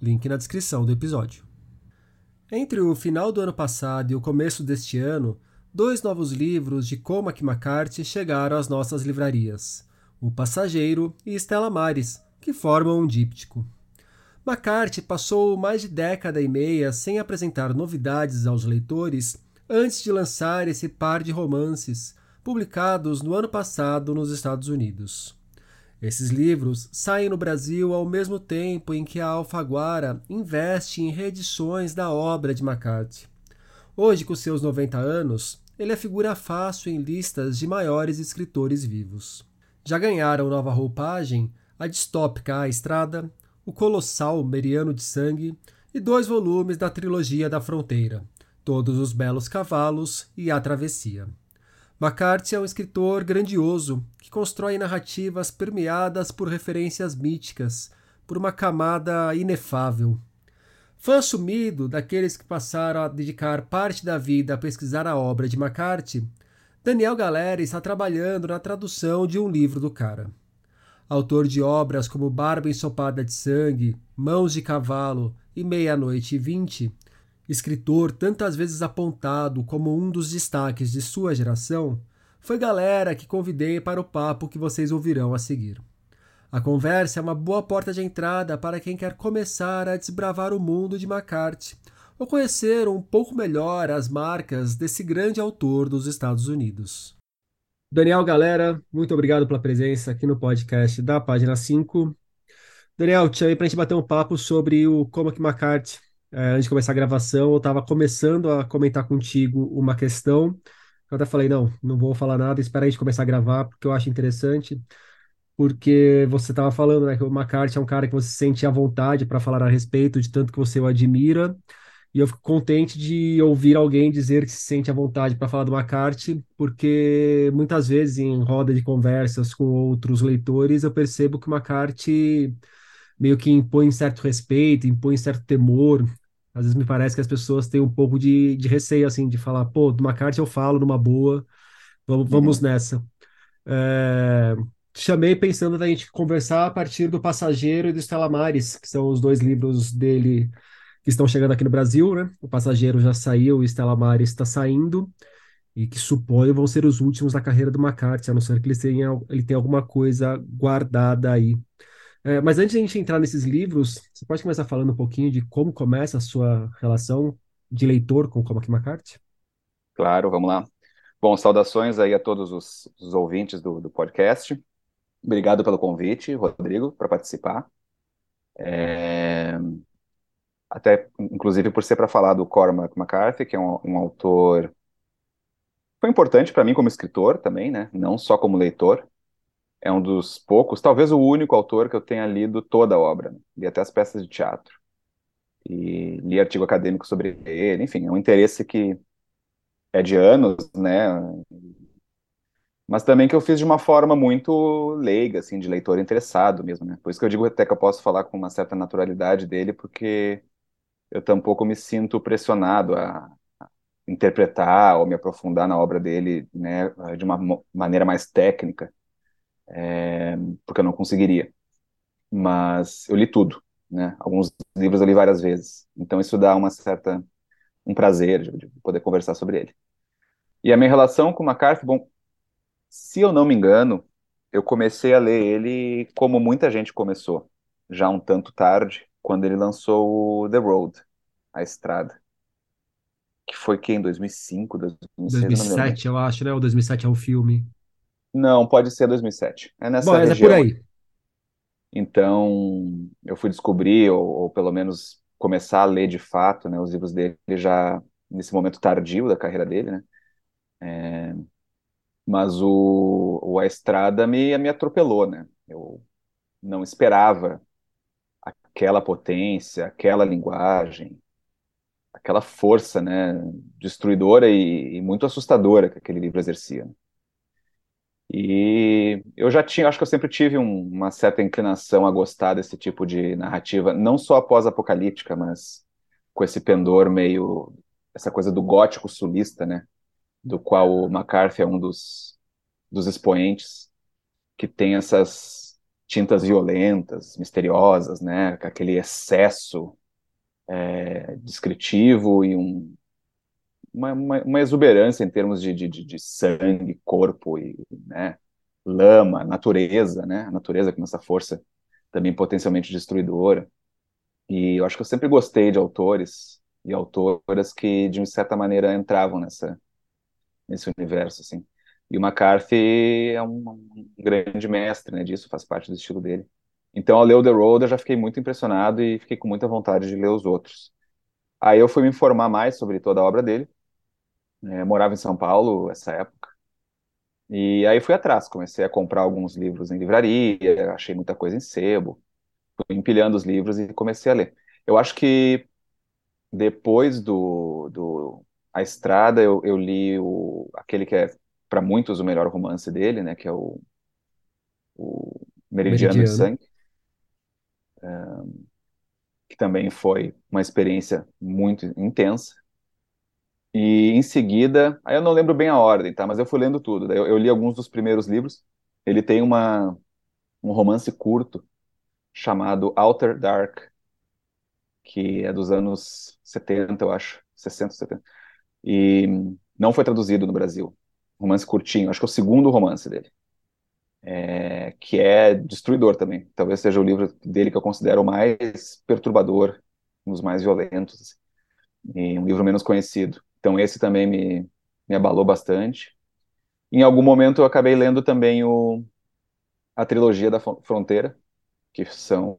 link na descrição do episódio. Entre o final do ano passado e o começo deste ano, dois novos livros de Cormac McCarthy chegaram às nossas livrarias: O Passageiro e Estela Mares, que formam um díptico. McCarthy passou mais de década e meia sem apresentar novidades aos leitores antes de lançar esse par de romances, publicados no ano passado nos Estados Unidos. Esses livros saem no Brasil ao mesmo tempo em que a Alfaguara investe em reedições da obra de McCarthy. Hoje, com seus 90 anos, ele é figura fácil em listas de maiores escritores vivos. Já ganharam nova roupagem a distópica A Estrada, o colossal Meriano de Sangue e dois volumes da trilogia da Fronteira, Todos os Belos Cavalos e A Travessia. McCarthy é um escritor grandioso que constrói narrativas permeadas por referências míticas, por uma camada inefável. Fã assumido daqueles que passaram a dedicar parte da vida a pesquisar a obra de McCarthy, Daniel Galera está trabalhando na tradução de um livro do cara. Autor de obras como Barba Ensopada de Sangue, Mãos de Cavalo e Meia-Noite e Vinte, escritor tantas vezes apontado como um dos destaques de sua geração, foi galera que convidei para o papo que vocês ouvirão a seguir. A conversa é uma boa porta de entrada para quem quer começar a desbravar o mundo de McCarthy ou conhecer um pouco melhor as marcas desse grande autor dos Estados Unidos. Daniel, galera, muito obrigado pela presença aqui no podcast da página 5. Daniel, te chamei para a gente bater um papo sobre o Cormac McCarthy, antes de começar a gravação, eu estava começando a comentar contigo uma questão. Eu até falei, não, não vou falar nada, espera a gente começar a gravar, porque eu acho interessante. Porque você estava falando, né, que o McCarthy é um cara que você sente à vontade para falar a respeito, de tanto que você o admira. E eu fico contente de ouvir alguém dizer que se sente à vontade para falar do McCarthy, porque muitas vezes em roda de conversas com outros leitores eu percebo que o McCarthy meio que impõe certo respeito, impõe certo temor. Às vezes me parece que as pessoas têm um pouco de, de receio, assim, de falar, pô, de uma carta eu falo numa boa, vamos, vamos uhum. nessa. É, chamei pensando da gente conversar a partir do Passageiro e do Estela Mares, que são os dois livros dele que estão chegando aqui no Brasil, né? O Passageiro já saiu, o Estela Mares está saindo, e que suponho vão ser os últimos da carreira do McCarthy, a não ser que ele tenha, ele tenha alguma coisa guardada aí. É, mas antes de a gente entrar nesses livros, você pode começar falando um pouquinho de como começa a sua relação de leitor com Cormac McCarthy? Claro, vamos lá. Bom, saudações aí a todos os, os ouvintes do, do, podcast. Obrigado pelo convite, Rodrigo, para participar. É... Até, inclusive, por ser para falar do Cormac McCarthy, que é um, um autor. Foi importante para mim como escritor também, né? Não só como leitor é um dos poucos, talvez o único autor que eu tenha lido toda a obra, né? li até as peças de teatro. E li artigo acadêmico sobre ele, enfim, é um interesse que é de anos, né? Mas também que eu fiz de uma forma muito leiga, assim, de leitor interessado mesmo, né? Por isso que eu digo até que eu posso falar com uma certa naturalidade dele, porque eu tampouco me sinto pressionado a interpretar ou me aprofundar na obra dele, né, de uma maneira mais técnica é, porque eu não conseguiria. Mas eu li tudo, né? Alguns livros eu li várias vezes. Então isso dá uma certa um prazer de, de poder conversar sobre ele. E a minha relação com McCarthy, bom, se eu não me engano, eu comecei a ler ele como muita gente começou, já um tanto tarde, quando ele lançou The Road, A Estrada. Que foi que em 2005, 2006, 2007, eu acho, né? O 2007 é o filme. Não, pode ser 2007. É nessa Bom, região. é por aí. Então, eu fui descobrir, ou, ou, pelo menos começar a ler de fato, né, os livros dele já nesse momento tardio da carreira dele, né? É, mas o, o A Estrada me, me atropelou, né? Eu não esperava aquela potência, aquela linguagem, aquela força, né, destruidora e, e muito assustadora que aquele livro exercia. E eu já tinha, acho que eu sempre tive um, uma certa inclinação a gostar desse tipo de narrativa, não só pós-apocalíptica, mas com esse pendor meio, essa coisa do gótico sulista, né, do qual o McCarthy é um dos, dos expoentes, que tem essas tintas violentas, misteriosas, né, aquele excesso é, descritivo e um, uma, uma, uma, exuberância em termos de, de, de, sangue, corpo e né, lama, natureza, né, a natureza com essa força também potencialmente destruidora. E eu acho que eu sempre gostei de autores e autoras que, de certa maneira, entravam nessa, nesse universo, assim. E o McCarthy é um, um grande mestre né, disso, faz parte do estilo dele. Então, ao ler o The Road, eu já fiquei muito impressionado e fiquei com muita vontade de ler os outros. Aí eu fui me informar mais sobre toda a obra dele. É, morava em São Paulo essa época. E aí fui atrás, comecei a comprar alguns livros em livraria, achei muita coisa em sebo, fui empilhando os livros e comecei a ler. Eu acho que depois do, do A Estrada, eu, eu li o, aquele que é, para muitos, o melhor romance dele, né, que é o, o Meridiano, Meridiano. de Sangue que também foi uma experiência muito intensa. E em seguida, aí eu não lembro bem a ordem, tá? Mas eu fui lendo tudo. Eu, eu li alguns dos primeiros livros. Ele tem uma, um romance curto chamado Outer Dark, que é dos anos 70, eu acho, 60, 70. E não foi traduzido no Brasil. Romance curtinho, acho que é o segundo romance dele é, que é destruidor também. Talvez seja o livro dele que eu considero mais perturbador, um dos mais violentos, e um livro menos conhecido. Então esse também me, me abalou bastante. Em algum momento eu acabei lendo também o, a trilogia da Fronteira, que são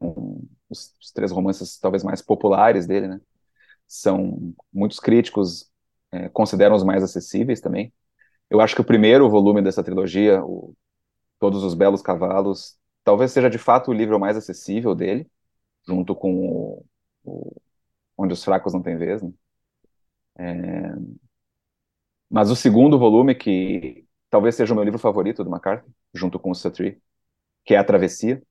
os, os três romances talvez mais populares dele, né? São muitos críticos é, consideram os mais acessíveis também. Eu acho que o primeiro volume dessa trilogia, o Todos os Belos Cavalos, talvez seja de fato o livro mais acessível dele, junto com o, o Onde os Fracos Não Têm Vez. Né? É... Mas o segundo volume, que talvez seja o meu livro favorito do McCarthy, junto com o Suttree, que é A Travessia,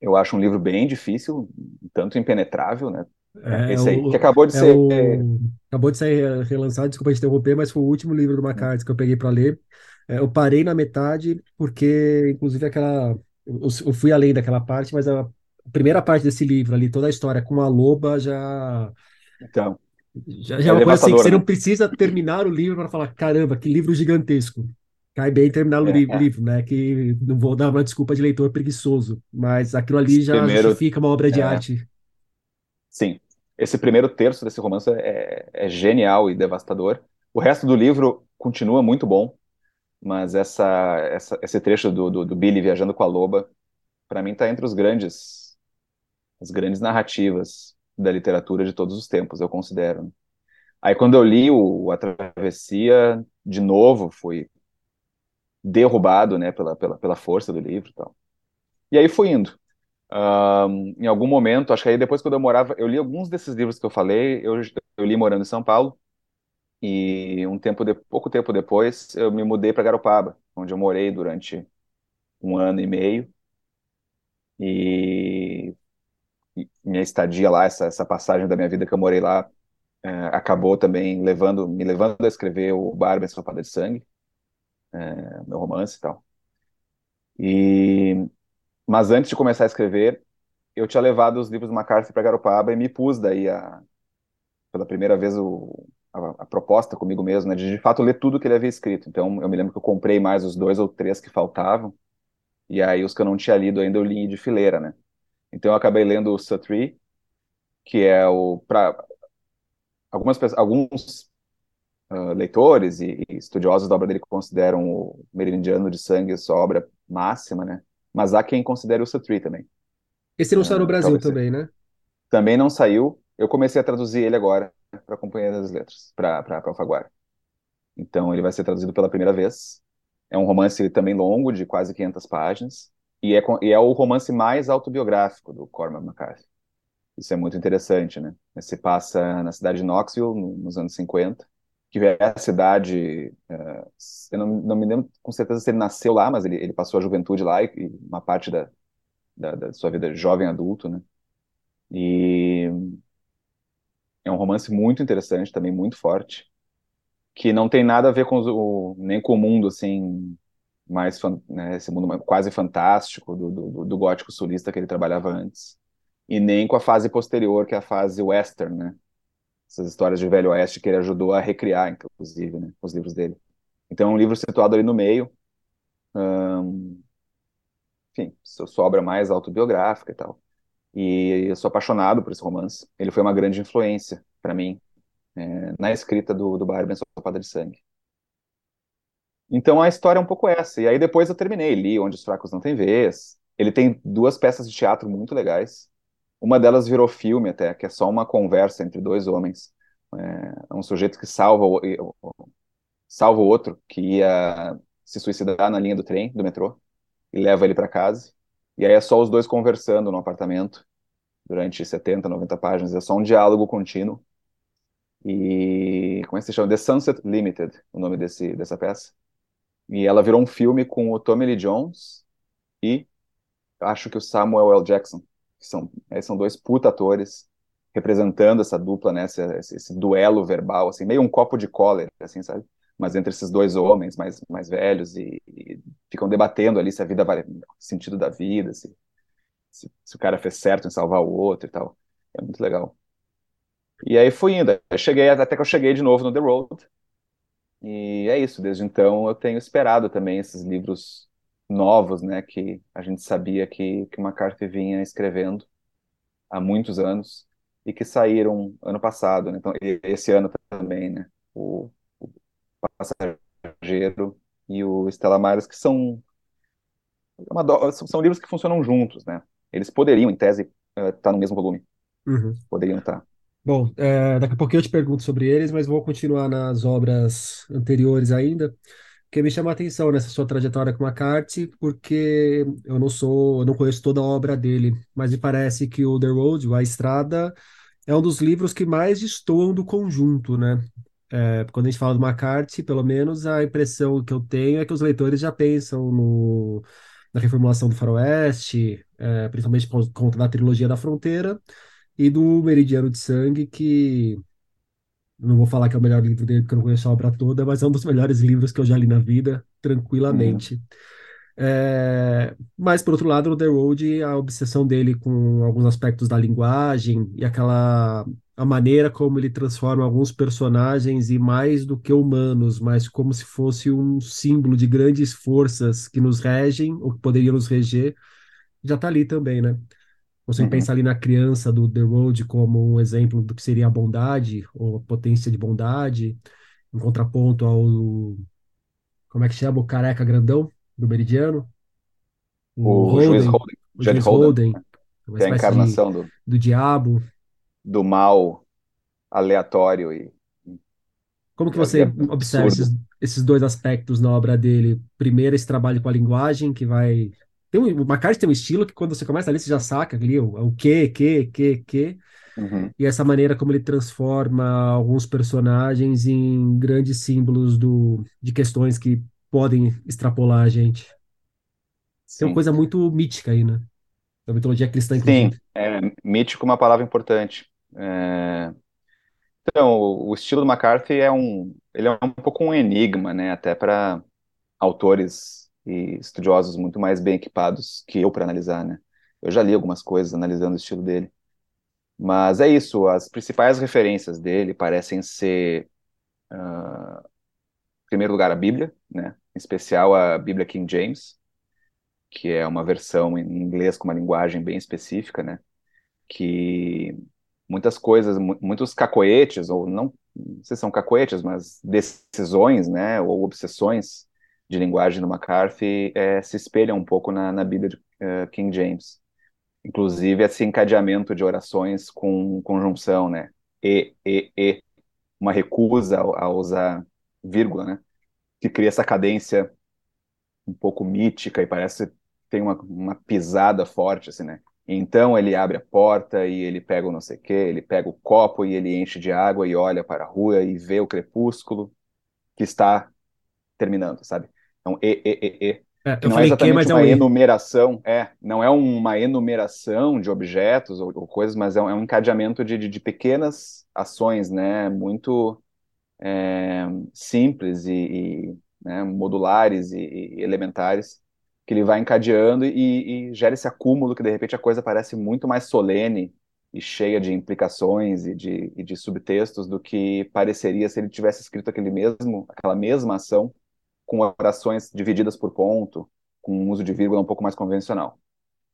eu acho um livro bem difícil, tanto impenetrável, né? É, Esse aí, o, que acabou de é ser. O, acabou de ser relançado, desculpa te interromper, mas foi o último livro do McCarthy que eu peguei para ler. É, eu parei na metade, porque, inclusive, aquela. Eu, eu fui além daquela parte, mas a primeira parte desse livro ali, toda a história com a loba já. Então. Já, já é uma coisa assim que você né? não precisa terminar o livro para falar: caramba, que livro gigantesco. Cai bem terminar o é, livro, é. livro, né? Que não vou dar uma desculpa de leitor preguiçoso, mas aquilo ali já Primeiro, justifica uma obra de é. arte. Sim. Esse primeiro terço desse romance é, é genial e devastador. O resto do livro continua muito bom mas essa, essa esse trecho do, do, do, Billy viajando com a loba, para mim está entre os grandes, as grandes narrativas da literatura de todos os tempos, eu considero. Né? Aí quando eu li o, A Travessia, de novo, fui derrubado, né, pela, pela, pela força do livro e tal. E aí fui indo. Um, em algum momento, acho que aí depois quando eu morava, eu li alguns desses livros que eu falei, eu, eu li morando em São Paulo, e um tempo de, pouco tempo depois, eu me mudei para Garopaba, onde eu morei durante um ano e meio. E minha estadia lá, essa, essa passagem da minha vida que eu morei lá, é, acabou também levando, me levando a escrever o Barba Ensopada de Sangue, é, meu romance e tal. E, mas antes de começar a escrever, eu tinha levado os livros do McCarthy para Garopaba e me pus daí a, pela primeira vez o, a, a, proposta comigo mesmo, né, de de fato ler tudo que ele havia escrito. Então, eu me lembro que eu comprei mais os dois ou três que faltavam, e aí os que eu não tinha lido ainda eu li de fileira, né. Então, eu acabei lendo o Suttree, que é o para algumas alguns uh, leitores e, e, estudiosos da obra dele consideram o Meridiano de Sangue sua obra máxima, né. Mas há quem considere o Suttree também. Esse não uh, saiu no Brasil também, né? Também não saiu. Eu comecei a traduzir ele agora para a Companhia das Letras, para Alfaguara. Então, ele vai ser traduzido pela primeira vez. É um romance também longo, de quase 500 páginas, e é, e é o romance mais autobiográfico do Cormac McCarthy. Isso é muito interessante, né? Se passa na cidade de Knoxville, nos anos 50, que é a cidade. Uh, eu não, não, me lembro com certeza se ele nasceu lá, mas ele, ele passou a juventude lá e, e uma parte da, da, da, sua vida jovem adulto, né? E é um romance muito interessante, também muito forte, que não tem nada a ver com o, nem com o mundo assim mais né, esse mundo quase fantástico do, do, do gótico sulista que ele trabalhava antes e nem com a fase posterior que é a fase western, né? essas histórias de Velho Oeste que ele ajudou a recriar, inclusive, né, os livros dele. Então é um livro situado ali no meio, hum, enfim, sua obra mais autobiográfica e tal. E eu sou apaixonado por esse romance. Ele foi uma grande influência para mim é, na escrita do, do Barba Ensopada de Sangue. Então a história é um pouco essa. E aí depois eu terminei, li Onde os Fracos Não Têm Vez. Ele tem duas peças de teatro muito legais. Uma delas virou filme até, que é só uma conversa entre dois homens. É um sujeito que salva o, salva o outro, que ia se suicidar na linha do trem, do metrô, e leva ele para casa. E aí é só os dois conversando no apartamento durante 70, 90 páginas. É só um diálogo contínuo. E como é que se chama? The Sunset Limited, o nome desse, dessa peça. E ela virou um filme com o Tommy Lee Jones e acho que o Samuel L. Jackson que são, é, são dois puta atores representando essa dupla, né, esse, esse, duelo verbal, assim, meio um copo de cólera, assim, sabe? Mas entre esses dois homens mais, mais velhos e, e ficam debatendo ali se a vida vale sentido da vida, se, se, se, o cara fez certo em salvar o outro e tal. É muito legal. E aí fui indo, eu cheguei até que eu cheguei de novo no The Road. E é isso, desde então eu tenho esperado também esses livros novos, né, que a gente sabia que, que McCarthy vinha escrevendo há muitos anos e que saíram ano passado, né? então esse ano também, né, o, o Passageiro e o Estela Maris, que são, uma, são livros que funcionam juntos, né? Eles poderiam, em tese, estar uh, tá no mesmo volume. Uhum. Poderiam estar. Tá. Bom, é, daqui a pouquinho eu te pergunto sobre eles, mas vou continuar nas obras anteriores ainda que me chama a atenção nessa sua trajetória com McCarthy, porque eu não sou, eu não conheço toda a obra dele, mas me parece que o The Road, A Estrada, é um dos livros que mais destoam do conjunto, né? É, quando a gente fala do McCarthy, pelo menos a impressão que eu tenho é que os leitores já pensam no, na reformulação do Faroeste, é, principalmente por conta da trilogia da Fronteira, e do Meridiano de Sangue, que não vou falar que é o melhor livro dele, porque eu não conheço a obra toda, mas é um dos melhores livros que eu já li na vida, tranquilamente. Uhum. É, mas, por outro lado, no The Road, a obsessão dele com alguns aspectos da linguagem e aquela a maneira como ele transforma alguns personagens e mais do que humanos, mas como se fosse um símbolo de grandes forças que nos regem ou que poderiam nos reger, já está ali também, né? Você uhum. pensa ali na criança do The Road como um exemplo do que seria a bondade, ou a potência de bondade, em contraponto ao. Como é que chama? O careca grandão do Meridiano? O, o Holden, juiz Holden. O juiz Holden. Que é a encarnação de, do, do diabo. Do mal aleatório e. Como que você é observa esses, esses dois aspectos na obra dele? Primeiro, esse trabalho com a linguagem, que vai tem um, o McCarthy tem um estilo que quando você começa ali, você já saca ali o, o que, que, que, que. Uhum. E essa maneira como ele transforma alguns personagens em grandes símbolos do, de questões que podem extrapolar a gente. Sim. Tem uma coisa muito mítica aí, né? Da mitologia cristã, inclusive. Sim, é, mítico é uma palavra importante. É... Então, o, estilo do McCarthy é um, ele é um pouco um enigma, né? Até para autores e estudiosos muito mais bem equipados que eu para analisar, né? Eu já li algumas coisas analisando o estilo dele. Mas é isso, as principais referências dele parecem ser, uh, em primeiro lugar, a Bíblia, né? Em especial a Bíblia King James, que é uma versão em inglês com uma linguagem bem específica, né? Que muitas coisas, muitos cacoetes, ou não, não sei se são cacoetes, mas decisões, né? Ou obsessões de linguagem do McCarthy é, se espelha um pouco na, na Bíblia de uh, King James. Inclusive esse encadeamento de orações com conjunção, né? E, e, e. Uma recusa a, usar vírgula, né? Que cria essa cadência um pouco mítica e parece tem uma, uma pisada forte, assim, né? Então ele abre a porta e ele pega o não sei o quê, ele pega o copo e ele enche de água e olha para a rua e vê o crepúsculo que está terminando, sabe? Então, e, e, e, e. É, não é falei que, exatamente mas é uma um E. enumeração, é, não é uma enumeração de objetos ou, ou coisas, mas é um, é um encadeamento de, de, de pequenas ações, né? Muito é, simples e, e, né, modulares e, e elementares que ele vai encadeando e, e gera esse acúmulo que de repente a coisa parece muito mais solene e cheia de implicações e de, e de subtextos do que pareceria se ele tivesse escrito aquele mesmo, aquela mesma ação com orações divididas por ponto, com um uso de vírgula um pouco mais convencional.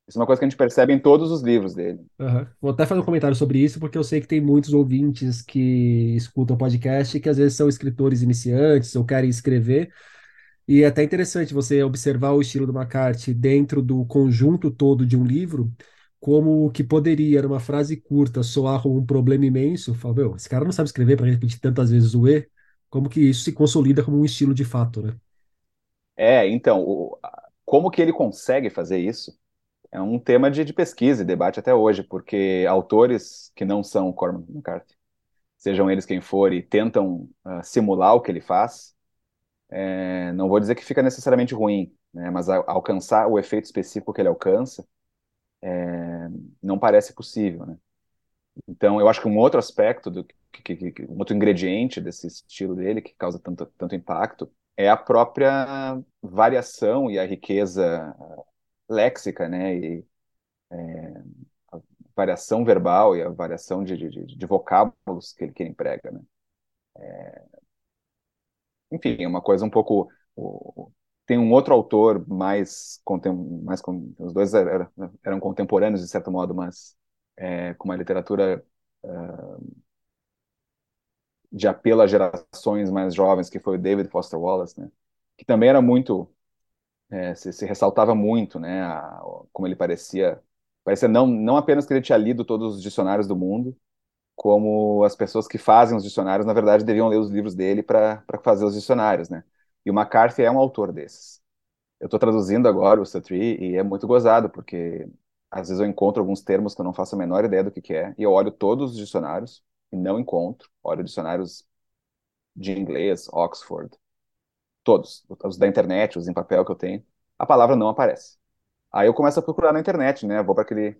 Isso é uma coisa que a gente percebe em todos os livros dele. Aham. Vou até fazer um comentário sobre isso, porque eu sei que tem muitos ouvintes que escutam o podcast e que às vezes são escritores iniciantes ou querem escrever. E é até interessante você observar o estilo do McCarthy dentro do conjunto todo de um livro, como que poderia, numa frase curta, soar como um problema imenso. Fala, meu, esse cara não sabe escrever para repetir tantas vezes o E, como que isso se consolida como um estilo de fato, né? É, então, o- como que ele consegue fazer isso? É um tema de, de pesquisa e debate até hoje, porque autores que não são Cormac McCarthy, sejam eles quem for, e tentam ah, simular o que ele faz, é, não vou dizer que fica necessariamente ruim, né, mas a- alcançar o efeito específico que ele alcança é, não parece possível, né? Então, eu acho que um outro aspecto, do, que, que- que- um outro ingrediente desse estilo dele, que causa tanto, tanto impacto, é a própria variação e a riqueza léxica, né? E a variação verbal e a variação de, de, de- vocábulos que ele, que ele emprega, né? Enfim, é uma coisa um pouco. o- Tem um outro autor mais, mais os dois eram, eram contemporâneos de certo modo, mas é, com uma literatura de apelo a gerações mais jovens, que foi o David Foster Wallace, né? Que também era muito, é, se, se ressaltava muito, né? a- como ele parecia, parecia não, não apenas que ele tinha lido todos os dicionários do mundo, como as pessoas que fazem os dicionários, na verdade, deviam ler os livros dele para fazer os dicionários, né? E o McCarthy é um autor desses. Eu estou traduzindo agora o Sutri e é muito gozado, porque às vezes eu encontro alguns termos que eu não faço a menor ideia do que que é, e eu olho todos os dicionários e não encontro. Olho dicionários de inglês, Oxford, todos, os da internet, os em papel que eu tenho, a palavra não aparece. Aí eu começo a procurar na internet, né? Vou para aquele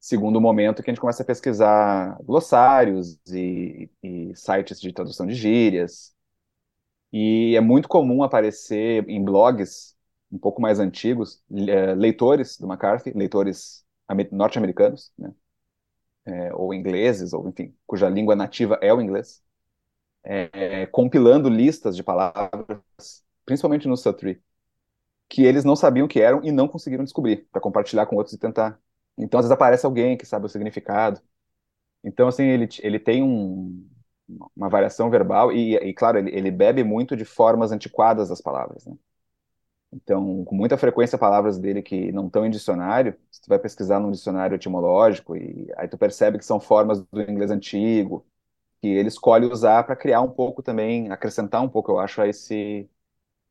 segundo momento que a gente começa a pesquisar glossários e, e sites de tradução de gírias. E é muito comum aparecer em blogs um pouco mais antigos, eh, leitores do McCarthy, leitores ame- norte-americanos, né? Eh, ou ingleses, ou enfim, cuja língua nativa é o inglês, eh, compilando listas de palavras, principalmente no Sutri, que eles não sabiam que eram e não conseguiram descobrir, para compartilhar com outros e tentar. Então, às vezes aparece alguém que sabe o significado. Então, assim, ele, ele tem um, uma variação verbal e, e claro, ele, ele bebe muito de formas antiquadas das palavras, né? Então, com muita frequência, palavras dele que não estão em dicionário, se tu vai pesquisar num dicionário etimológico, e aí tu percebe que são formas do inglês antigo, que ele escolhe usar para criar um pouco também, acrescentar um pouco, eu acho, a esse,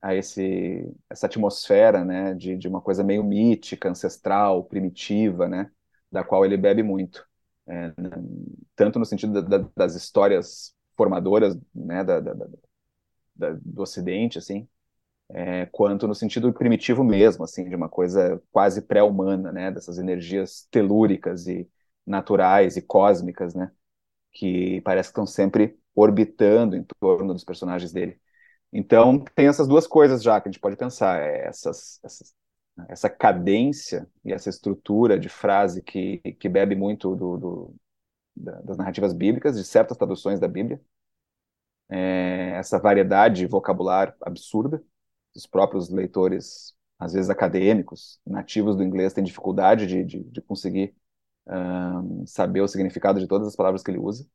a esse, essa atmosfera, né, de, de uma coisa meio mítica, ancestral, primitiva, né, da qual ele bebe muito. É, tanto no sentido da, da, das histórias formadoras, né, da, da, do Ocidente, assim, é, quanto no sentido primitivo mesmo, assim, de uma coisa quase pré-humana, né, dessas energias telúricas e naturais e cósmicas, né, que parece que estão sempre orbitando em torno dos personagens dele. Então, tem essas duas coisas já que a gente pode pensar, é essas, essas, essa cadência e essa estrutura de frase que, que bebe muito do, do, das narrativas bíblicas, de certas traduções da Bíblia, é, essa variedade de vocabulário absurda, os próprios leitores, às vezes acadêmicos, nativos do inglês, têm dificuldade de, de, de conseguir saber o significado de todas as palavras que ele usa.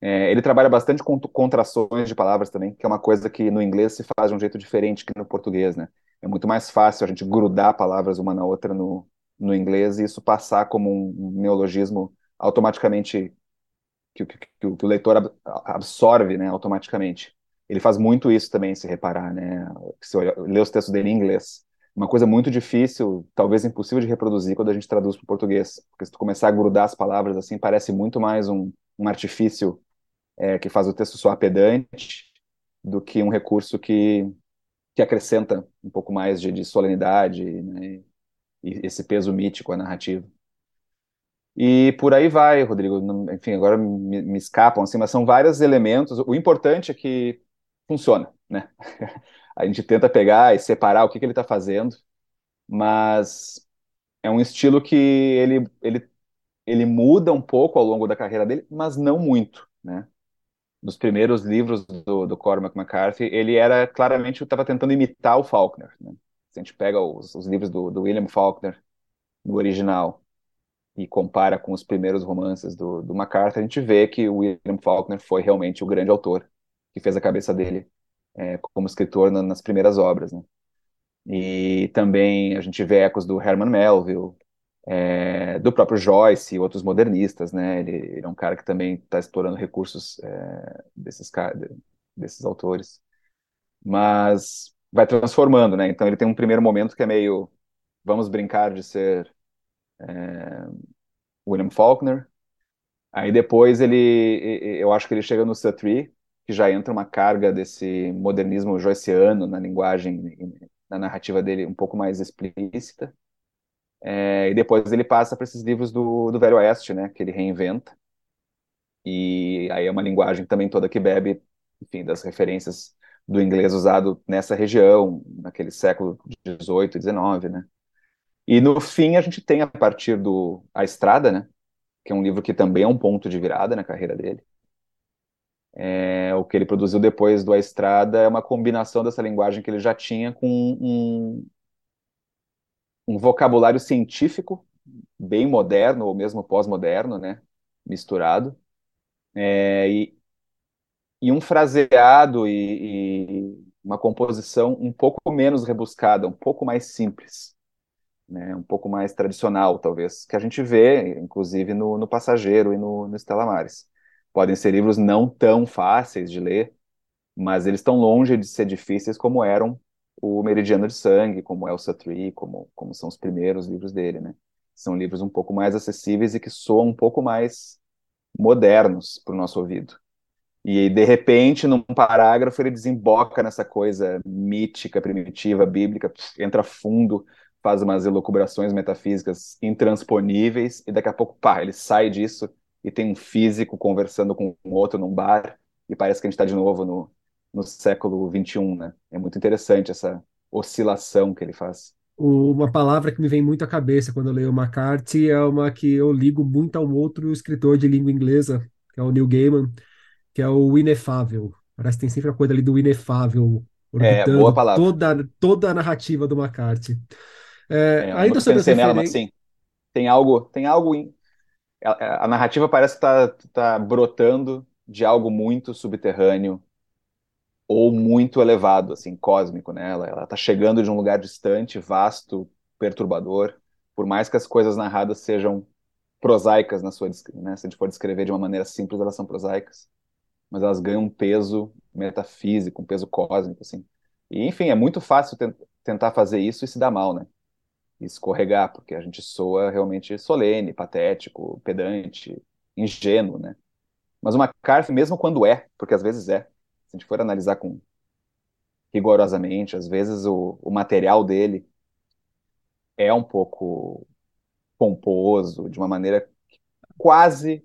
É, ele trabalha bastante com contrações de palavras também, que é uma coisa que no inglês se faz de um jeito diferente que no português, né? É muito mais fácil a gente grudar palavras uma na outra no, no inglês e isso passar como um neologismo automaticamente que, que, que, o, que o leitor absorve, né, automaticamente. Ele faz muito isso também, se reparar, né? Se ler os textos dele em inglês. uma coisa muito difícil, talvez impossível de reproduzir quando a gente traduz para o português. Porque se tu começar a grudar as palavras assim, parece muito mais um, um artifício é, que faz o texto soar pedante do que um recurso que, que acrescenta um pouco mais de, de solenidade né, e esse peso mítico à narrativa. E por aí vai, Rodrigo. Enfim, agora me, me escapam, assim, mas são vários elementos. O importante é que funciona, né? A gente tenta pegar e separar o que, que ele está fazendo, mas é um estilo que ele, ele, ele muda um pouco ao longo da carreira dele, mas não muito, né? Dos primeiros livros do, do Cormac McCarthy, ele era claramente estava tentando imitar o Faulkner. Né? Se a gente pega os, os livros do, do William Faulkner no original e compara com os primeiros romances do, do MacArthur, a gente vê que o William Faulkner foi realmente o grande autor que fez a cabeça dele é, como escritor na, nas primeiras obras. Né? E também a gente vê ecos do Herman Melville, é, do próprio Joyce e outros modernistas. Né? Ele, ele é um cara que também está explorando recursos é, desses, desses autores. Mas vai transformando, né? Então ele tem um primeiro momento que é meio vamos brincar de ser é, William Faulkner. Aí depois ele, eu acho que ele chega no Suttree, que já entra uma carga desse modernismo joyceano na linguagem, na narrativa dele um pouco mais explícita. É, e depois ele passa para esses livros do, do Velho Oeste, né, que ele reinventa. E aí é uma linguagem também toda que bebe, enfim, das referências do inglês usado nessa região, naquele século XVIII e XIX, né. E no fim a gente tem a partir do A Estrada, né? Que é um livro que também é um ponto de virada na carreira dele. É, o que ele produziu depois do A Estrada é uma combinação dessa linguagem que ele já tinha com um, um vocabulário científico bem moderno ou mesmo pós-moderno, né? Misturado. É, e, e um fraseado e, e uma composição um pouco menos rebuscada, um pouco mais simples né, um pouco mais tradicional, talvez, que a gente vê, inclusive, no, no Passageiro e no, no Estela. Podem ser livros não tão fáceis de ler, mas eles estão longe de ser difíceis como eram o Meridiano de Sangue, como Elsa Tree, como, como são os primeiros livros dele, né? São livros um pouco mais acessíveis e que soam um pouco mais modernos para o nosso ouvido. E de repente, num parágrafo, ele desemboca nessa coisa mítica, primitiva, bíblica, entra fundo faz umas elucubrações metafísicas intransponíveis e daqui a pouco, pá, ele sai disso e tem um físico conversando com um outro num bar e parece que a gente está de novo no, no século XXI, né? É muito interessante essa oscilação que ele faz. Uma palavra que me vem muito à cabeça quando eu leio McCarthy é uma que eu ligo muito a um outro escritor de língua inglesa, que é o Neil Gaiman, que é o inefável. Parece que tem sempre a coisa ali do inefável é, boa palavra. toda, toda a narrativa do McCarthy. É, é, ainda sobre essa nela, mas sim, tem algo, tem algo em, a, a narrativa parece que está tá brotando de algo muito subterrâneo ou muito elevado, assim, cósmico, né? Ela, ela tá chegando de um lugar distante, vasto, perturbador, por mais que as coisas narradas sejam prosaicas na sua, né? Se a gente for descrever de uma maneira simples, elas são prosaicas, mas elas ganham um peso metafísico, um peso cósmico, assim. E, enfim, é muito fácil tentar fazer isso e se dar mal, né? Escorregar, porque a gente soa realmente solene, patético, pedante, ingênuo, né? Mas uma McCarthy, mesmo quando é, porque às vezes é, se a gente for analisar com rigorosamente, às vezes o, o material dele é um pouco pomposo, de uma maneira quase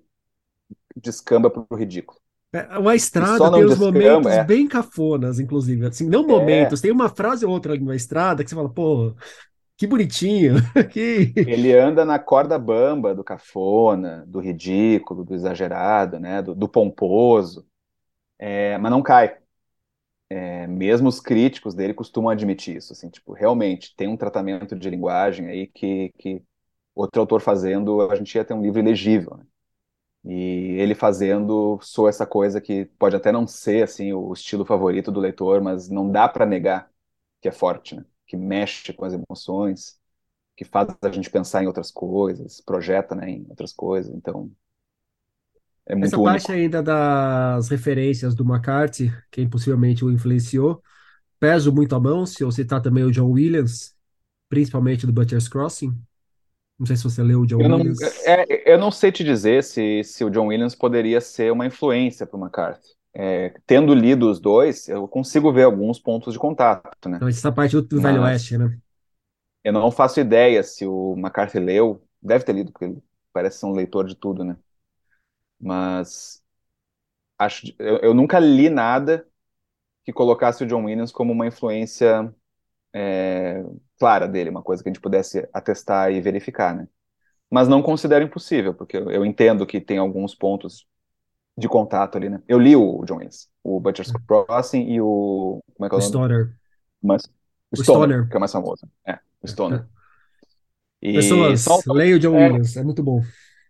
descamba para o ridículo. É, uma estrada tem os momentos é. bem cafonas, inclusive. Assim, não momentos, é. tem uma frase ou outra ali numa estrada que você fala, pô, que bonitinho. que... Ele anda na corda bamba do cafona, do ridículo, do exagerado, né? do, do pomposo, é, mas não cai. É, mesmo os críticos dele costumam admitir isso, assim, tipo, realmente tem um tratamento de linguagem aí que, que outro autor fazendo, a gente ia ter um livro ilegível, né? E ele fazendo soa essa coisa que pode até não ser assim o estilo favorito do leitor, mas não dá para negar que é forte, né? Que mexe com as emoções, que faz a gente pensar em outras coisas, projeta né, em outras coisas. Então, é muito Essa único. parte ainda das referências do McCarthy, quem possivelmente o influenciou, peso muito a mão, se eu citar também o John Williams, principalmente do Butcher's Crossing. Não sei se você leu o John Eu não, Williams. é, eu não sei te dizer se, se o John Williams poderia ser uma influência para o McCarthy. É, tendo lido os dois, eu consigo ver alguns pontos de contato, né? Então, essa parte do, Velho Oeste, né? eu não faço ideia se o McCarthy leu, deve ter lido, porque ele parece ser um leitor de tudo, né? Mas acho, eu, eu nunca li nada que colocasse o John Williams como uma influência é, clara dele, uma coisa que a gente pudesse atestar e verificar, né? Mas não considero impossível, porque eu, eu entendo que tem alguns pontos de contato ali, né? Eu li o John Williams, o Butcher's Crossing e o. Como é que é O o nome? Stoner. Mas, o Stoner, Stoner. que é o mais famoso. É, o Stoner. E são Pessoas, autores. leia o John É, Williams, é muito bom.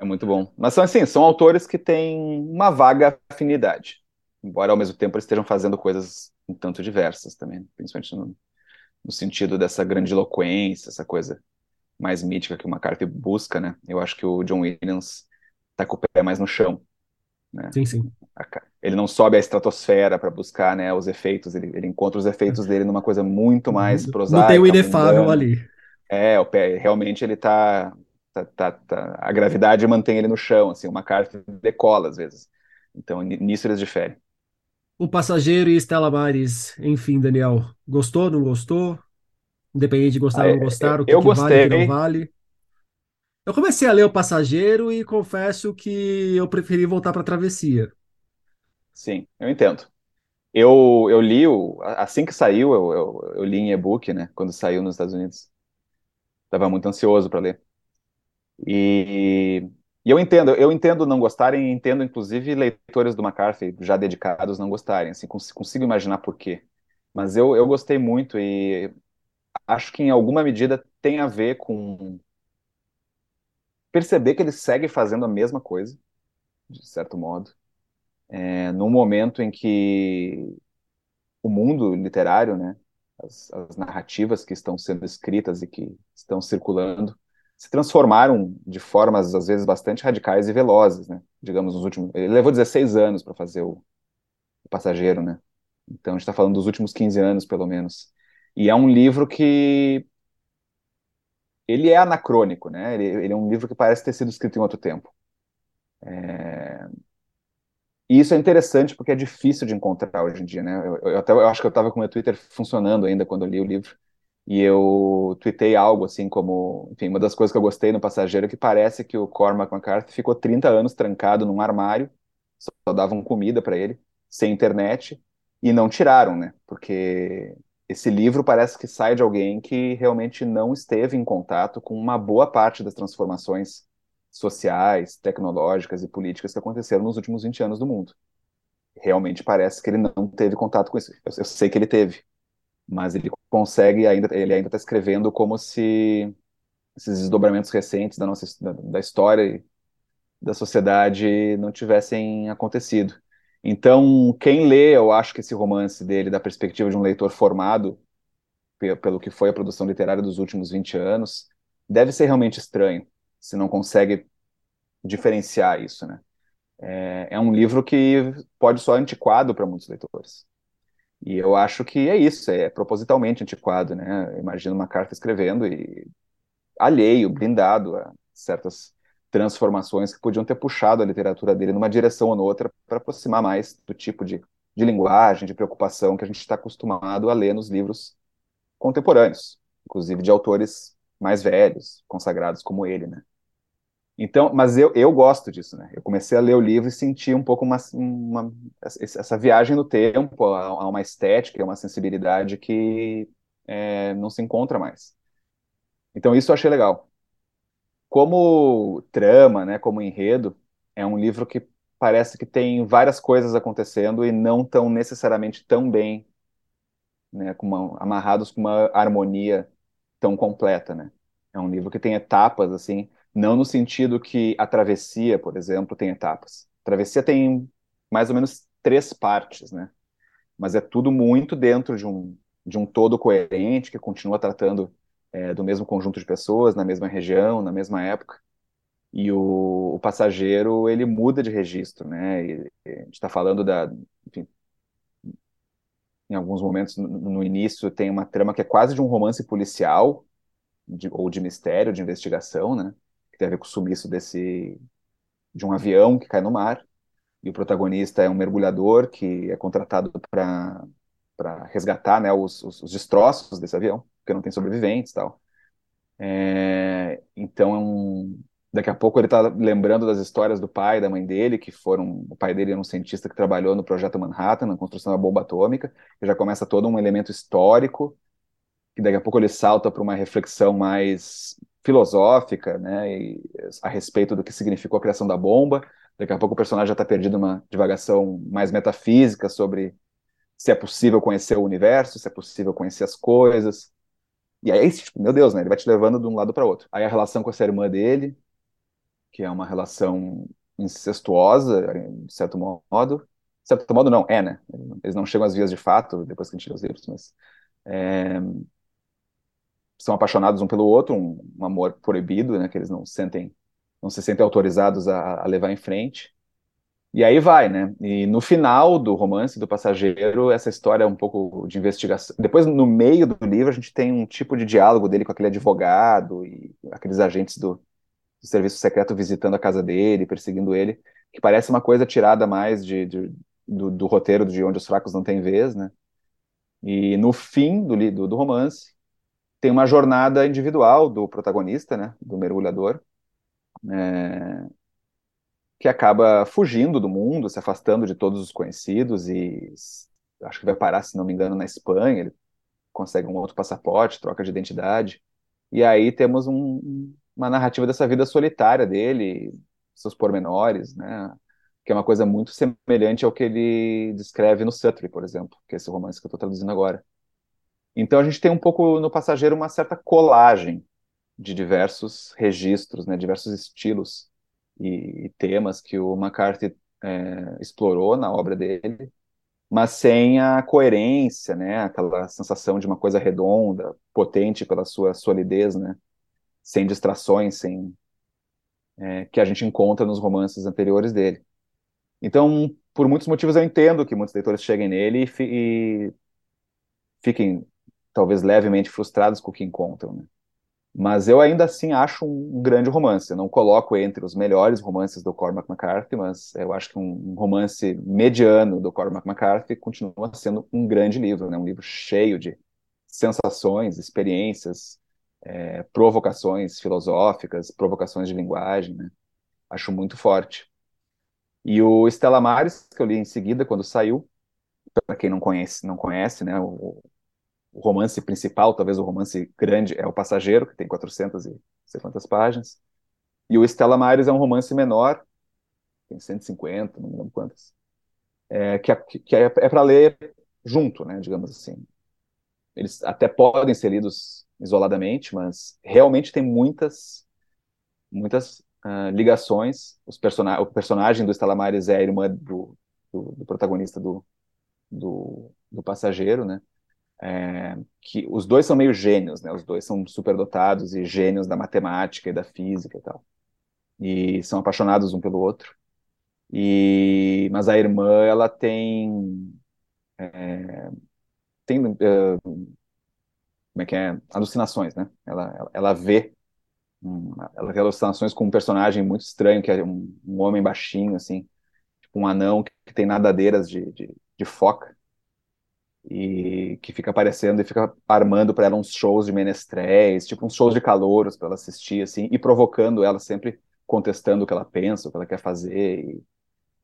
é muito bom. Mas são assim, são autores que têm uma vaga afinidade. Embora ao mesmo tempo eles estejam fazendo coisas um tanto diversas também, principalmente no, no sentido dessa grandiloquência, essa coisa mais mítica que o McCarthy busca, né? Eu acho que o John Williams tá com o pé mais no chão, né? Sim, sim. Ele não sobe a estratosfera para buscar, né, os efeitos, ele, ele encontra os efeitos dele numa coisa muito mais Não tem o prosaica, inefável mundana. ali. É, o pé, realmente ele tá, tá, tá, tá- a gravidade mantém ele no chão, assim, o McCarthy decola às vezes. Então, ni- nisso eles diferem. O Passageiro e Estela Maris, enfim, Daniel. Gostou, não gostou? Independente de gostar Ah, ou não é- gostar, é- o que eu que vale, o que não gostei, vale. Eu comecei a ler O Passageiro e confesso que eu preferi voltar para a Travessia. sim, eu entendo. Eu, eu li, o, assim que saiu, eu, eu, eu li em e-book, né, quando saiu nos Estados Unidos. Estava muito ansioso para ler. E, e eu entendo, eu entendo não gostarem, entendo inclusive leitores do McCarthy já dedicados não gostarem, assim, cons- consigo imaginar por quê. Mas eu, eu gostei muito e acho que em alguma medida tem a ver com perceber que ele segue fazendo a mesma coisa, de certo modo, é, num momento em que o mundo literário, né, as, as narrativas que estão sendo escritas e que estão circulando, se transformaram de formas, às vezes, bastante radicais e velozes, né? Digamos, nos últimos... Ele levou 16 anos para fazer o, o Passageiro, né? Então, a gente está falando dos últimos 15 anos, pelo menos. E é um livro que... Ele é anacrônico, né? Ele, ele é um livro que parece ter sido escrito em outro tempo. E isso é interessante porque é difícil de encontrar hoje em dia, né? Eu, eu até, eu acho que eu estava com o meu Twitter funcionando ainda quando eu li o livro. E eu tuitei algo assim como, enfim, uma das coisas que eu gostei no Passageiro é que parece que o Cormac McCarthy ficou 30 anos trancado num armário, só davam comida para ele, sem internet, e não tiraram, né? Porque esse livro parece que sai de alguém que realmente não esteve em contato com uma boa parte das transformações sociais, tecnológicas e políticas que aconteceram nos últimos 20 anos do mundo. Realmente parece que ele não teve contato com isso. Eu, eu sei que ele teve, mas ele consegue ainda, ele ainda está escrevendo como se esses desdobramentos recentes da nossa da, da história e da sociedade não tivessem acontecido. Então, quem lê, eu acho que esse romance dele, da perspectiva de um leitor formado pe- pelo que foi a produção literária dos últimos 20 anos, deve ser realmente estranho, se não consegue diferenciar isso, né? É, é um livro que pode soar antiquado para muitos leitores. E eu acho que é isso, é propositalmente antiquado, né? Eu imagino uma carta escrevendo e alheio, blindado a certas transformações que podiam ter puxado a literatura dele numa direção ou noutra para aproximar mais do tipo de, de linguagem, de preocupação que a gente está acostumado a ler nos livros contemporâneos, inclusive de autores mais velhos, consagrados como ele, né? Então, mas eu, eu gosto disso, né? Eu comecei a ler o livro e senti um pouco uma, uma essa viagem no tempo, a, uma estética, a uma sensibilidade que é, não se encontra mais. Então, isso eu achei legal. Como trama, né, como enredo, é um livro que parece que tem várias coisas acontecendo e não tão necessariamente tão bem, né, com uma, amarrados com uma harmonia tão completa, né? É um livro que tem etapas, assim, não no sentido que a travessia, por exemplo, tem etapas. A travessia tem mais ou menos três partes, né? Mas é tudo muito dentro de um, de um todo coerente que continua tratando é, do mesmo conjunto de pessoas, na mesma região, na mesma época. E o, o passageiro, ele muda de registro, né? E, a gente está falando da, enfim, em alguns momentos no, no início tem uma trama que é quase de um romance policial, de, ou de mistério, de investigação, né? Que tem a ver com o sumiço desse de um avião que cai no mar. E o protagonista é um mergulhador que é contratado para para resgatar né, os, os, os, destroços desse avião, porque não tem sobreviventes e tal. É, então, daqui a pouco ele está lembrando das histórias do pai e da mãe dele, que foram. O pai dele era um cientista que trabalhou no projeto Manhattan, na construção da bomba atômica, e já começa todo um elemento histórico que daqui a pouco ele salta para uma reflexão mais filosófica, né, e, a respeito do que significou a criação da bomba. Daqui a pouco o personagem já está perdido numa divagação mais metafísica sobre se é possível conhecer o universo, se é possível conhecer as coisas. E aí, tipo, meu Deus, né, ele vai te levando de um lado para outro. Aí a relação com essa irmã dele, que é uma relação incestuosa, de certo modo. De certo modo, não, é, né? Eles não chegam às vias de fato depois que a gente lê os livros, mas. É, são apaixonados um pelo outro, um, um, amor proibido, né, que eles não sentem, não se sentem autorizados a, a, levar em frente. E aí vai, né? E no final do romance do passageiro, essa história é um pouco de investigação. Depois, no meio do livro, a gente tem um tipo de diálogo dele com aquele advogado e aqueles agentes do, do serviço secreto visitando a casa dele, perseguindo ele, que parece uma coisa tirada mais de, de do, do, roteiro de Onde os Fracos Não Têm Vez, né? E no fim do, do, do romance, tem uma jornada individual do protagonista, né, do mergulhador, é, que acaba fugindo do mundo, se afastando de todos os conhecidos e acho que vai parar, se não me engano, na Espanha. Ele consegue um outro passaporte, troca de identidade. E aí temos um, uma narrativa dessa vida solitária dele, seus pormenores, né? Que é uma coisa muito semelhante ao que ele descreve no Sutry, por exemplo, que é esse romance que eu estou traduzindo agora. Então a gente tem um pouco no passageiro uma certa colagem de diversos registros, né, diversos estilos e, e temas que o McCarthy é, explorou na obra dele, mas sem a coerência, né, aquela sensação de uma coisa redonda, potente pela sua solidez, né, sem distrações, sem é, que a gente encontra nos romances anteriores dele. Então, por muitos motivos, eu entendo que muitos leitores cheguem nele e, e fiquem talvez levemente frustrados com o que encontram, né? Mas eu ainda assim acho um, grande romance. Eu não coloco entre os melhores romances do Cormac McCarthy, mas eu acho que um, romance mediano do Cormac McCarthy continua sendo um grande livro, né? Um livro cheio de sensações, experiências, é, provocações filosóficas, provocações de linguagem, né? Acho muito forte. E o Stella Maris, que eu li em seguida quando saiu, para quem não conhece, não conhece, né? O, o romance principal, talvez o romance grande, é O Passageiro, que tem 400 e sei quantas páginas. E o Estela Maris é um romance menor, tem 150, não me lembro quantas, é, que, é, que é, é para ler junto, né, digamos assim. Eles até podem ser lidos isoladamente, mas realmente tem muitas, muitas uh, ligações. Os person o personagem do Estela Maris é a irmã do, do, do protagonista do, do, do passageiro, né? É, que os dois são meio gênios, né? Os dois são superdotados e gênios da matemática e da física e tal. E são apaixonados um pelo outro. E mas a irmã ela tem é, tem uh, como é que é alucinações, né? Ela ela, ela vê ela tem alucinações com um personagem muito estranho que é um, um homem baixinho assim, tipo um anão que, que tem nadadeiras de, de, de foca e que fica aparecendo e fica armando para ela uns shows de menestréis, tipo uns shows de calouros para ela assistir, assim, e provocando ela sempre contestando o que ela pensa, o que ela quer fazer, e,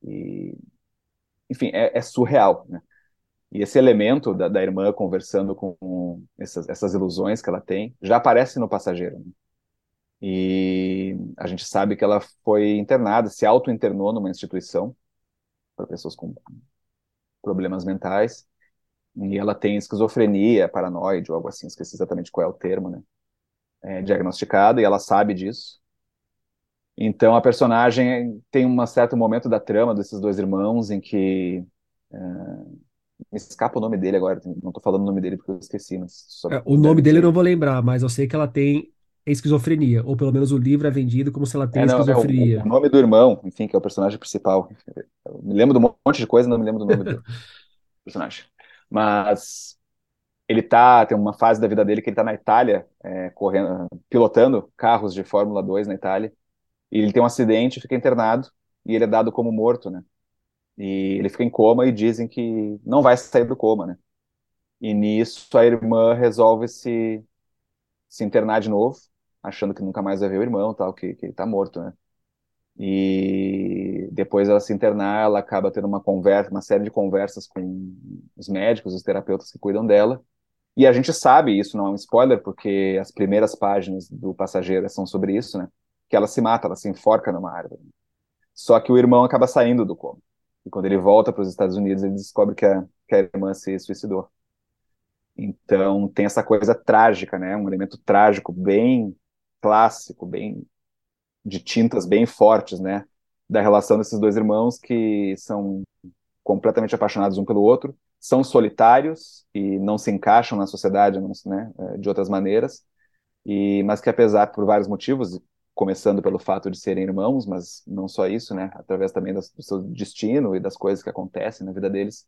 e... enfim, é, é, surreal, né? E esse elemento da, da irmã conversando com essas, essas, ilusões que ela tem já aparece no Passageiro. Né? E a gente sabe que ela foi internada, se auto-internou numa instituição para pessoas com problemas mentais, e ela tem esquizofrenia, paranoide ou algo assim, esqueci exatamente qual é o termo, né? É, diagnosticada e ela sabe disso. Então a personagem tem um certo momento da trama desses dois irmãos em que é, me escapa o nome dele agora, não estou falando o nome dele porque eu esqueci, mas é, o nome dele eu não vou lembrar, mas eu sei que ela tem esquizofrenia, ou pelo menos o livro é vendido como se ela tem é, não, esquizofrenia. É o, o, nome do irmão, enfim, que é o personagem principal. Eu me lembro de um monte de coisa, não me lembro do nome do personagem. Mas ele tá, tem uma fase da vida dele que ele tá na Itália, é, correndo, pilotando carros de Fórmula 2 na Itália, e ele tem um acidente, fica internado, e ele é dado como morto, né? E ele fica em coma e dizem que não vai sair do coma, né? E nisso a irmã resolve se, se internar de novo, achando que nunca mais vai ver o irmão, tal, que, que ele tá morto, né? E depois ela se internar, ela acaba tendo uma conversa, uma série de conversas com os médicos, os terapeutas que cuidam dela. E a gente sabe, isso não é um spoiler, porque as primeiras páginas do Passageiro são sobre isso, né? Que ela se mata, ela se enforca numa árvore. Só que o irmão acaba saindo do coma. E quando ele volta para os Estados Unidos, ele descobre que a, que a irmã se suicidou. Então tem essa coisa trágica, né? Um elemento trágico bem clássico, bem de tintas bem fortes, né? Da relação desses dois irmãos que são completamente apaixonados um pelo outro, são solitários e não se encaixam na sociedade, né? De outras maneiras. E mas que apesar por vários motivos, começando pelo fato de serem irmãos, mas não só isso, né? Através também do seu destino e das coisas que acontecem na vida deles,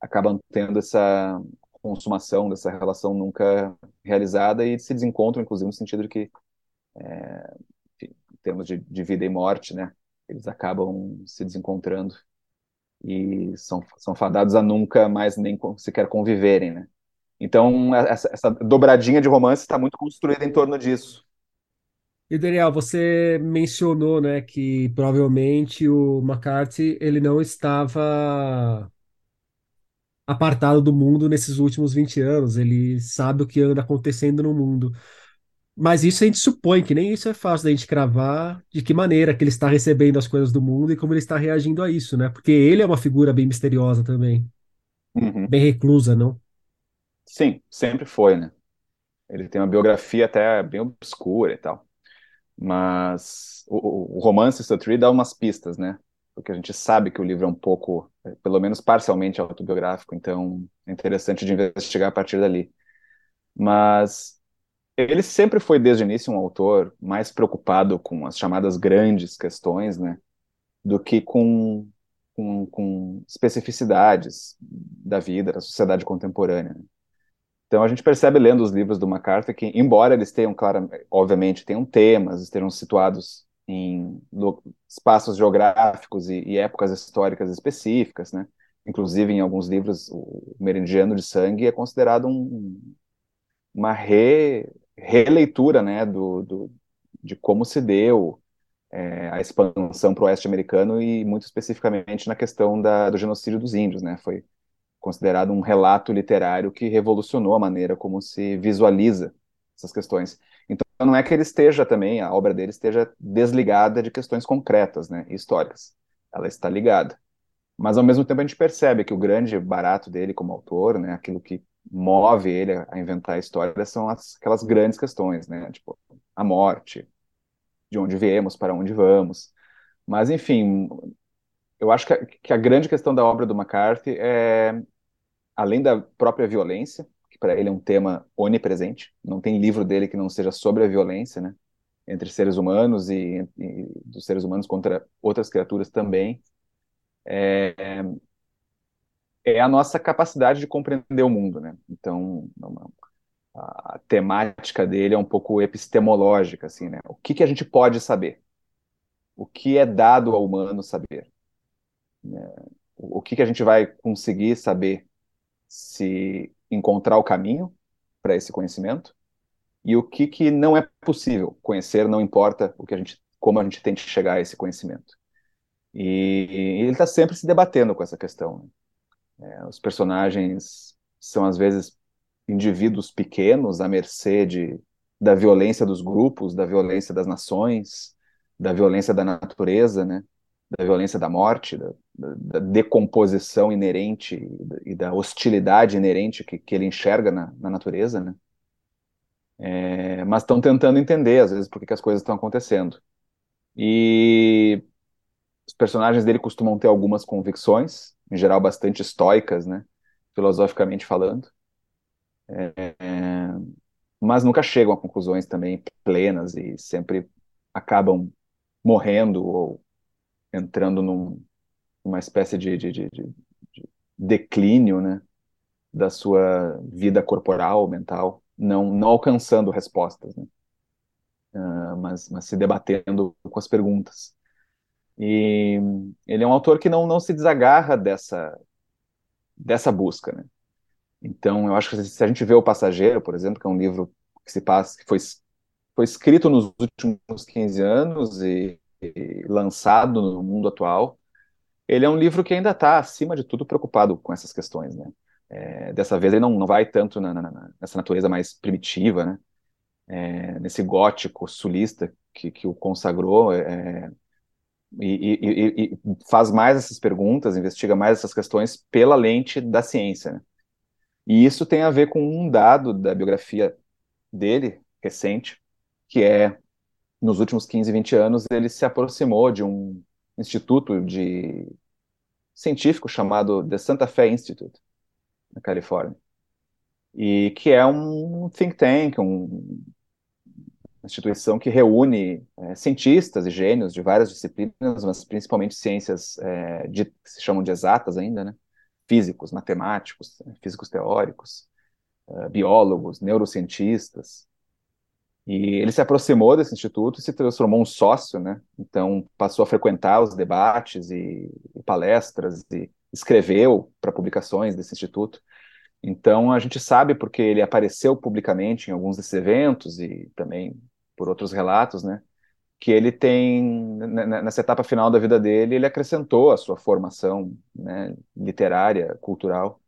acabam tendo essa consumação dessa relação nunca realizada e se desencontram, inclusive, no sentido de que, é, termos de, de, vida e morte, né? Eles acabam se desencontrando e são, são fadados a nunca mais nem sequer conviverem, né? Então, essa, essa dobradinha de romance está muito construída em torno disso. E Daniel, você mencionou, né, que provavelmente o McCarthy ele não estava apartado do mundo nesses últimos 20 anos, ele sabe o que anda acontecendo no mundo. Mas isso a gente supõe que nem isso é fácil da gente cravar de que maneira que ele está recebendo as coisas do mundo e como ele está reagindo a isso, né? Porque ele é uma figura bem misteriosa também. Uhum. Bem reclusa, não? Sim, sempre foi, né? Ele tem uma biografia até bem obscura e tal. Mas o, o romance Tree dá umas pistas, né? Porque a gente sabe que o livro é um pouco, é, pelo menos parcialmente autobiográfico, então é interessante de investigar a partir dali. Mas ele sempre foi, desde o início, um autor mais preocupado com as chamadas grandes questões, né? Do que com, com, com especificidades da vida, da sociedade contemporânea. Então a gente percebe lendo os livros do MacArthur que, embora eles tenham, claro, obviamente, tenham temas, estejam situados em espaços geográficos e, e, épocas históricas específicas, né? Inclusive, em alguns livros, o Meridiano de Sangue é considerado um, uma re, releitura, né, do, do, de como se deu é, a expansão para o oeste americano e, muito especificamente, na questão da, do genocídio dos índios, né? Foi considerado um relato literário que revolucionou a maneira como se visualiza essas questões. Então, não é que ele esteja também, a obra dele esteja desligada de questões concretas, né, históricas. Ela está ligada. Mas, ao mesmo tempo, a gente percebe que o grande barato dele como autor, né, aquilo que move ele a inventar a história, são as, aquelas grandes questões, né, tipo, a morte, de onde viemos, para onde vamos. Mas, enfim, eu acho que a, que a, grande questão da obra do McCarthy é, além da própria violência, que para ele é um tema onipresente, não tem livro dele que não seja sobre a violência, né? Entre seres humanos e, e dos seres humanos contra outras criaturas também. É, é a nossa capacidade de compreender o mundo, né? Então, a, a temática dele é um pouco epistemológica, assim, né? O que, que a gente pode saber? O que é dado ao humano saber? Né? O que, que a gente vai conseguir saber se encontrar o caminho para esse conhecimento e o que, que não é possível conhecer, não importa o que a gente, como a gente tente chegar a esse conhecimento. E, e ele está sempre se debatendo com essa questão. É, os personagens são às vezes indivíduos pequenos à mercê de, da violência dos grupos, da violência das nações, da violência da natureza, né? da violência da morte, da, da, decomposição inerente e da hostilidade inerente que, que ele enxerga na, na natureza, né? É, mas estão tentando entender, às vezes, por que as coisas estão acontecendo. E os personagens dele costumam ter algumas convicções, em geral bastante estoicas, né? Filosoficamente falando. É, mas nunca chegam a conclusões também plenas e sempre acabam morrendo ou entrando num, uma espécie de, de, de, de, declínio, né? da sua vida corporal, mental, não, não alcançando respostas, né? uh, mas, mas se debatendo com as perguntas. E ele é um autor que não, não se desagarra dessa, dessa busca, né? Então, eu acho que se a gente vê O Passageiro, por exemplo, que é um livro que se passa, que foi, foi escrito nos últimos 15 anos e, e lançado no mundo atual, ele é um livro que ainda está, acima de tudo, preocupado com essas questões, né? É, dessa vez ele não, não vai tanto na, na, nessa natureza mais primitiva, né? É, nesse gótico sulista que, que o consagrou, é, e, e, e, faz mais essas perguntas, investiga mais essas questões pela lente da ciência. Né? E isso tem a ver com um dado da biografia dele, recente, que é, nos últimos 15, 20 anos, ele se aproximou de um instituto de científico chamado The Santa Fe Institute, na Califórnia, e que é um think tank, um, instituição que reúne é, cientistas e gênios de várias disciplinas, mas principalmente ciências é, de, que se chamam de exatas ainda, né? Físicos, matemáticos, físicos teóricos, é, biólogos, neurocientistas. E ele se aproximou desse instituto e se transformou um sócio, né? Então passou a frequentar os debates e, e palestras e escreveu para publicações desse instituto. Então a gente sabe porque ele apareceu publicamente em alguns desses eventos e também por outros relatos, né, que ele tem nessa etapa final da vida dele, ele acrescentou a sua formação, né, literária, cultural,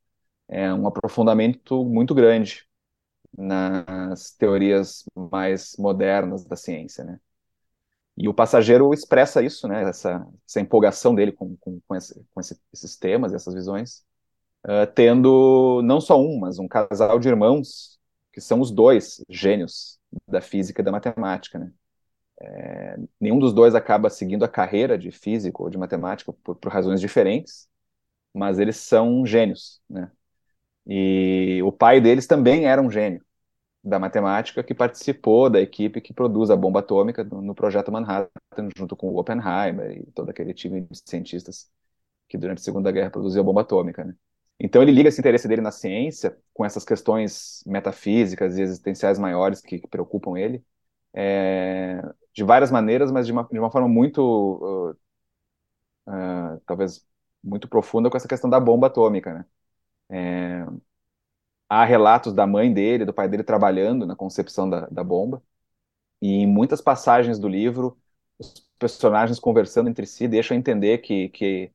é um aprofundamento muito grande nas teorias mais modernas da ciência, né? E o passageiro expressa isso, né? Essa, essa empolgação dele com, com, com, esse, com esse, esses temas, essas visões, uh, tendo não só um, mas um casal de irmãos que são os dois gênios da física e da matemática, né? É, nenhum dos dois acaba seguindo a carreira de físico ou de matemática por, por, razões diferentes, mas eles são gênios, né? E o pai deles também era um gênio da matemática que participou da equipe que produz a bomba atômica no, no projeto Manhattan, junto com o Oppenheimer e todo aquele time de cientistas que durante a Segunda Guerra produziu a bomba atômica, né? Então ele liga esse interesse dele na ciência com essas questões metafísicas e existenciais maiores que, que preocupam ele, é, de várias maneiras, mas de uma, de uma forma muito, uh, uh, talvez, muito profunda com essa questão da bomba atômica, né? É, há relatos da mãe dele, do pai dele trabalhando na concepção da, da bomba, e em muitas passagens do livro, os personagens conversando entre si deixam entender que, que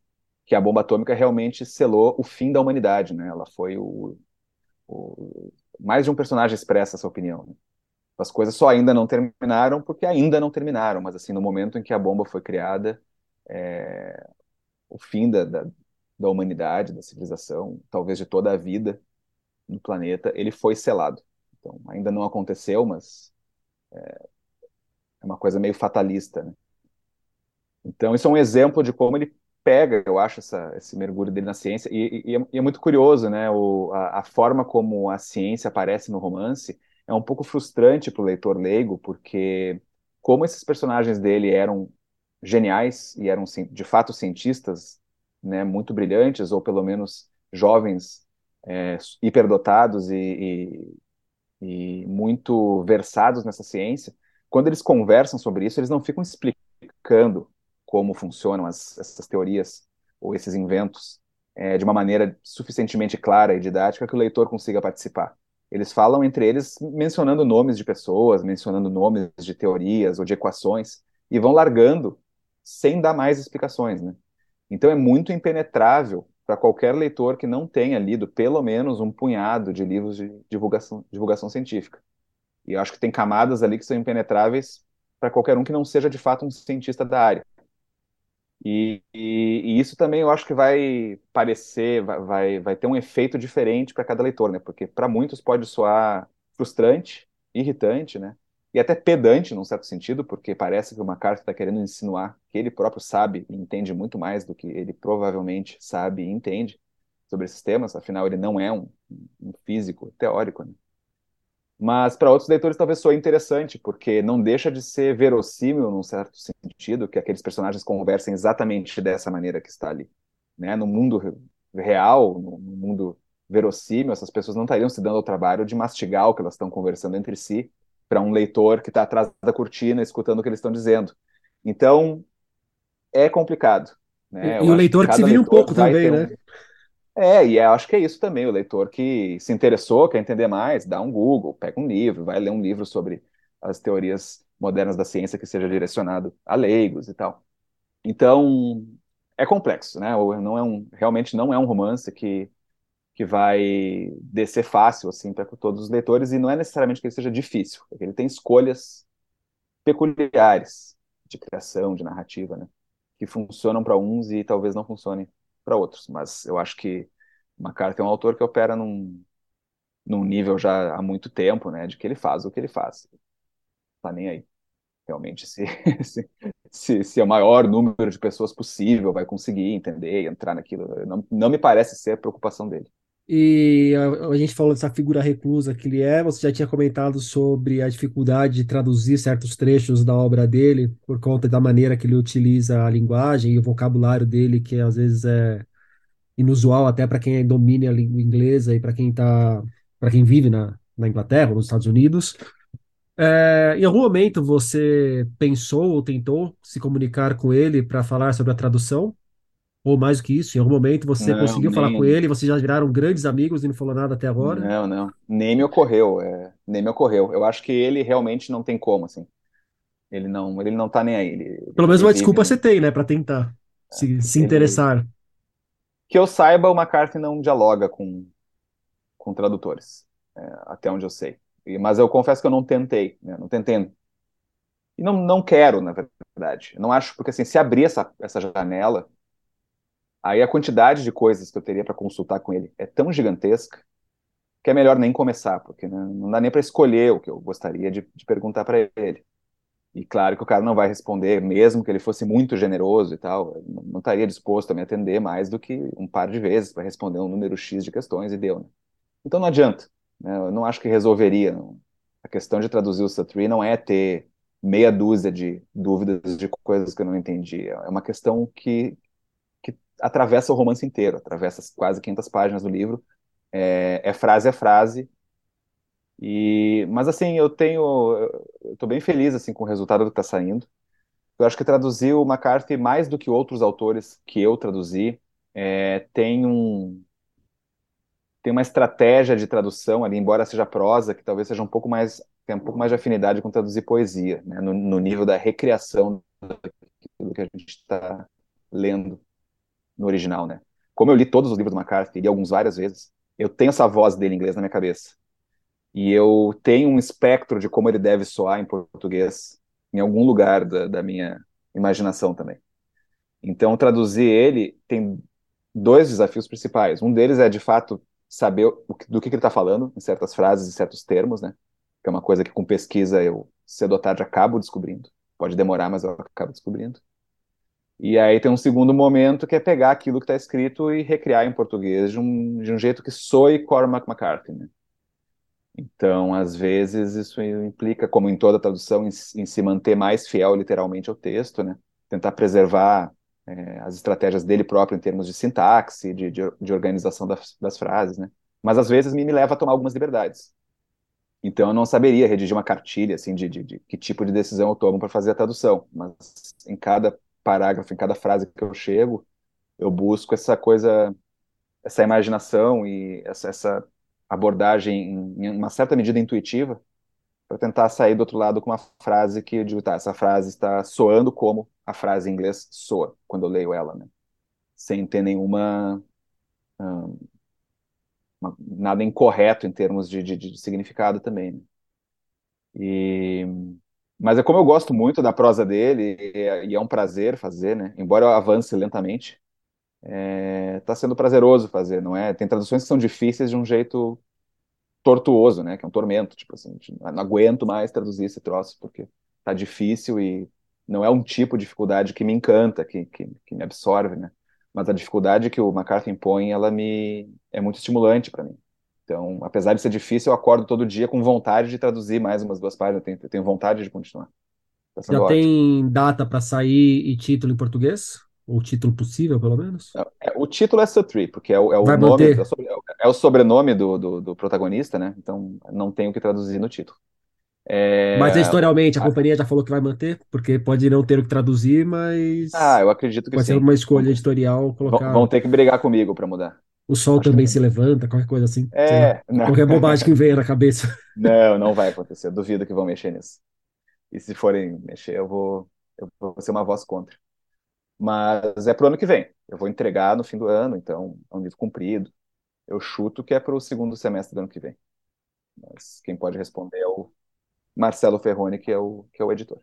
que a bomba atômica realmente selou o fim da humanidade, né? Ela foi o, o mais de um personagem expressa essa opinião. Né? As coisas só ainda não terminaram porque ainda não terminaram, mas assim no momento em que a bomba foi criada, é, o fim da, da, da humanidade, da civilização, talvez de toda a vida no planeta, ele foi selado. Então ainda não aconteceu, mas é, é uma coisa meio fatalista. Né? Então isso é um exemplo de como ele pega, eu acho, essa, esse mergulho dele na ciência, e, e, e é muito curioso, né, o, a, a, forma como a ciência aparece no romance é um pouco frustrante para o leitor leigo, porque como esses personagens dele eram geniais e eram, de fato, cientistas, né, muito brilhantes, ou pelo menos jovens é, hiperdotados e, e, e muito versados nessa ciência, quando eles conversam sobre isso, eles não ficam explicando como funcionam as, essas teorias ou esses inventos é, de uma maneira suficientemente clara e didática que o leitor consiga participar. Eles falam entre eles mencionando nomes de pessoas, mencionando nomes de teorias ou de equações e vão largando sem dar mais explicações, né? Então é muito impenetrável para qualquer leitor que não tenha lido pelo menos um punhado de livros de divulgação, divulgação científica. E eu acho que tem camadas ali que são impenetráveis para qualquer um que não seja de fato um cientista da área. E, e, e, isso também eu acho que vai parecer, vai, vai ter um efeito diferente para cada leitor, né? Porque para muitos pode soar frustrante, irritante, né? E até pedante, num certo sentido, porque parece que o McCarthy está querendo insinuar que ele próprio sabe e entende muito mais do que ele provavelmente sabe e entende sobre esses temas, afinal ele não é um, um físico teórico, né? Mas para outros leitores talvez soe interessante, porque não deixa de ser verossímil, num certo sentido, que aqueles personagens conversem exatamente dessa maneira que está ali. Né? No mundo real, no mundo verossímil, essas pessoas não estariam se dando ao trabalho de mastigar o que elas estão conversando entre si para um leitor que está atrás da cortina escutando o que eles estão dizendo. Então, é complicado. Né? E, e o leitor que se vira um pouco também, né? É, e acho que é isso também, o leitor que se interessou, quer entender mais, dá um Google, pega um livro, vai ler um livro sobre as teorias modernas da ciência que seja direcionado a leigos e tal. Então, é complexo, né? Não é um, realmente não é um romance que, que vai descer fácil assim para todos os leitores e não é necessariamente que ele seja difícil, é que ele tem escolhas peculiares de criação, de narrativa, né? Que funcionam para uns e talvez não funcionem para outros. Mas eu acho que McCarthy é um autor que opera num, num nível já há muito tempo, né? De que ele faz o que ele faz. Tá nem aí realmente se, se, se, se, é o maior número de pessoas possível vai conseguir entender e entrar naquilo. Não, não me parece ser a preocupação dele. E a, a, gente falou dessa figura reclusa que ele é, você já tinha comentado sobre a dificuldade de traduzir certos trechos da obra dele por conta da maneira que ele utiliza a linguagem e o vocabulário dele, que às vezes é inusual até para quem domina a língua inglesa e para quem tá, para quem vive na, na Inglaterra ou nos Estados Unidos. É, em algum momento você pensou ou tentou se comunicar com ele para falar sobre a tradução? Ou mais do que isso, em algum momento você não, conseguiu nem... falar com ele, vocês já viraram grandes amigos e não falou nada até agora? Não, não, nem me ocorreu, é, nem me ocorreu. Eu acho que ele realmente não tem como, assim. Ele não, ele não tá nem aí. Ele, Pelo menos uma desculpa você tem, né, para tentar é, se, se interessar. Que eu saiba, o McCarthy não dialoga com, com tradutores, é, até onde eu sei. Mas eu confesso que eu não tentei, né? não tentei. E não, não quero, na verdade. Não acho, porque assim, se abrir essa, essa janela, aí a quantidade de coisas que eu teria para consultar com ele é tão gigantesca que é melhor nem começar, porque né, não dá nem para escolher o que eu gostaria de, de perguntar para ele. E claro que o cara não vai responder, mesmo que ele fosse muito generoso e tal, não estaria disposto a me atender mais do que um par de vezes para responder um número X de questões e deu. Né? Então não adianta. Né? Eu não acho que resolveria. Não. A questão de traduzir o Satri não é ter meia dúzia de dúvidas de coisas que eu não entendi. É uma questão que, que atravessa o romance inteiro, atravessa quase 500 páginas do livro. É, é frase a frase. E, mas assim, eu tenho, tô bem feliz assim com o resultado que está saindo. Eu acho que traduzir o McCarthy mais do que outros autores que eu traduzi é, tem um, tem uma estratégia de tradução ali, embora seja prosa, que talvez seja um pouco mais tem um pouco mais de afinidade com traduzir poesia, né, no, no nível da recriação daquilo que a gente está lendo no original, né? Como eu li todos os livros do McCarthy, li alguns várias vezes, eu tenho essa voz dele em inglês na minha cabeça. E eu tenho um espectro de como ele deve soar em português em algum lugar da, da minha imaginação também. Então, traduzir ele tem dois desafios principais. Um deles é, de fato, saber do que, que ele está falando, em certas frases, em certos termos, né? Que é uma coisa que com pesquisa eu, cedo ou tarde, acabo descobrindo. Pode demorar, mas eu acabo descobrindo. E aí tem um segundo momento que é pegar aquilo que está escrito e recriar em português de um, de um jeito que soe Cormac McCarthy, né? Então, às vezes, isso implica, como em toda tradução, em, em se manter mais fiel literalmente ao texto, né? Tentar preservar é, as estratégias dele próprio em termos de sintaxe, de, de, de organização das, das, frases, né? Mas às vezes me, me leva a tomar algumas liberdades. Então eu não saberia redigir uma cartilha assim de, de, de que tipo de decisão eu tomo para fazer a tradução, mas em cada parágrafo, em cada frase que eu chego, eu busco essa coisa, essa imaginação e essa, essa abordagem em, uma certa medida intuitiva para tentar sair do outro lado com uma frase que eu digo, tá, essa frase está soando como a frase em inglês soa, quando eu leio ela, né? Sem ter nenhuma. Um, uma, nada incorreto em termos de, de, de significado também. Né? E, mas é como eu gosto muito da prosa dele, e é, é um prazer fazer, né? Embora eu avance lentamente, está é, sendo prazeroso fazer, não é? Tem traduções que são difíceis de um jeito tortuoso, né? Que é um tormento, tipo assim, não aguento mais traduzir esse troço porque tá difícil e não é um tipo de dificuldade que me encanta, que, que, que me absorve, né? Mas a dificuldade que o McCarthy impõe, ela me é muito estimulante para mim. Então, apesar de ser difícil, eu acordo todo dia com vontade de traduzir mais umas duas páginas. Eu tenho, tenho vontade de continuar. Tá Já ótimo. tem data para sair e título em português? O título possível, pelo menos? É, o título é Sutri, porque é o, é o nome, manter? é o é o sobrenome do, do, do protagonista, né? Então não tem o que traduzir no título. Mas É, editorialmente, a ah, companhia já falou que vai manter, porque pode não ter o que traduzir, ah, mas eu acredito que pode ser sim. uma escolha editorial vão- vão colocar ter que brigar comigo para mudar. O sol Acho que também se levanta, qualquer coisa assim, sei lá. é, não, Qualquer bobagem que venha na cabeça. não, não vai acontecer. Duvido que vão mexer nisso. E se forem mexer, eu vou, eu vou ser uma voz contra. Mas é pro ano que vem. Eu vou entregar no fim do ano, então é um livro comprido. Eu chuto que é para o segundo semestre do ano que vem. Mas quem pode responder é o Marcelo Ferroni, que é o, que é o editor.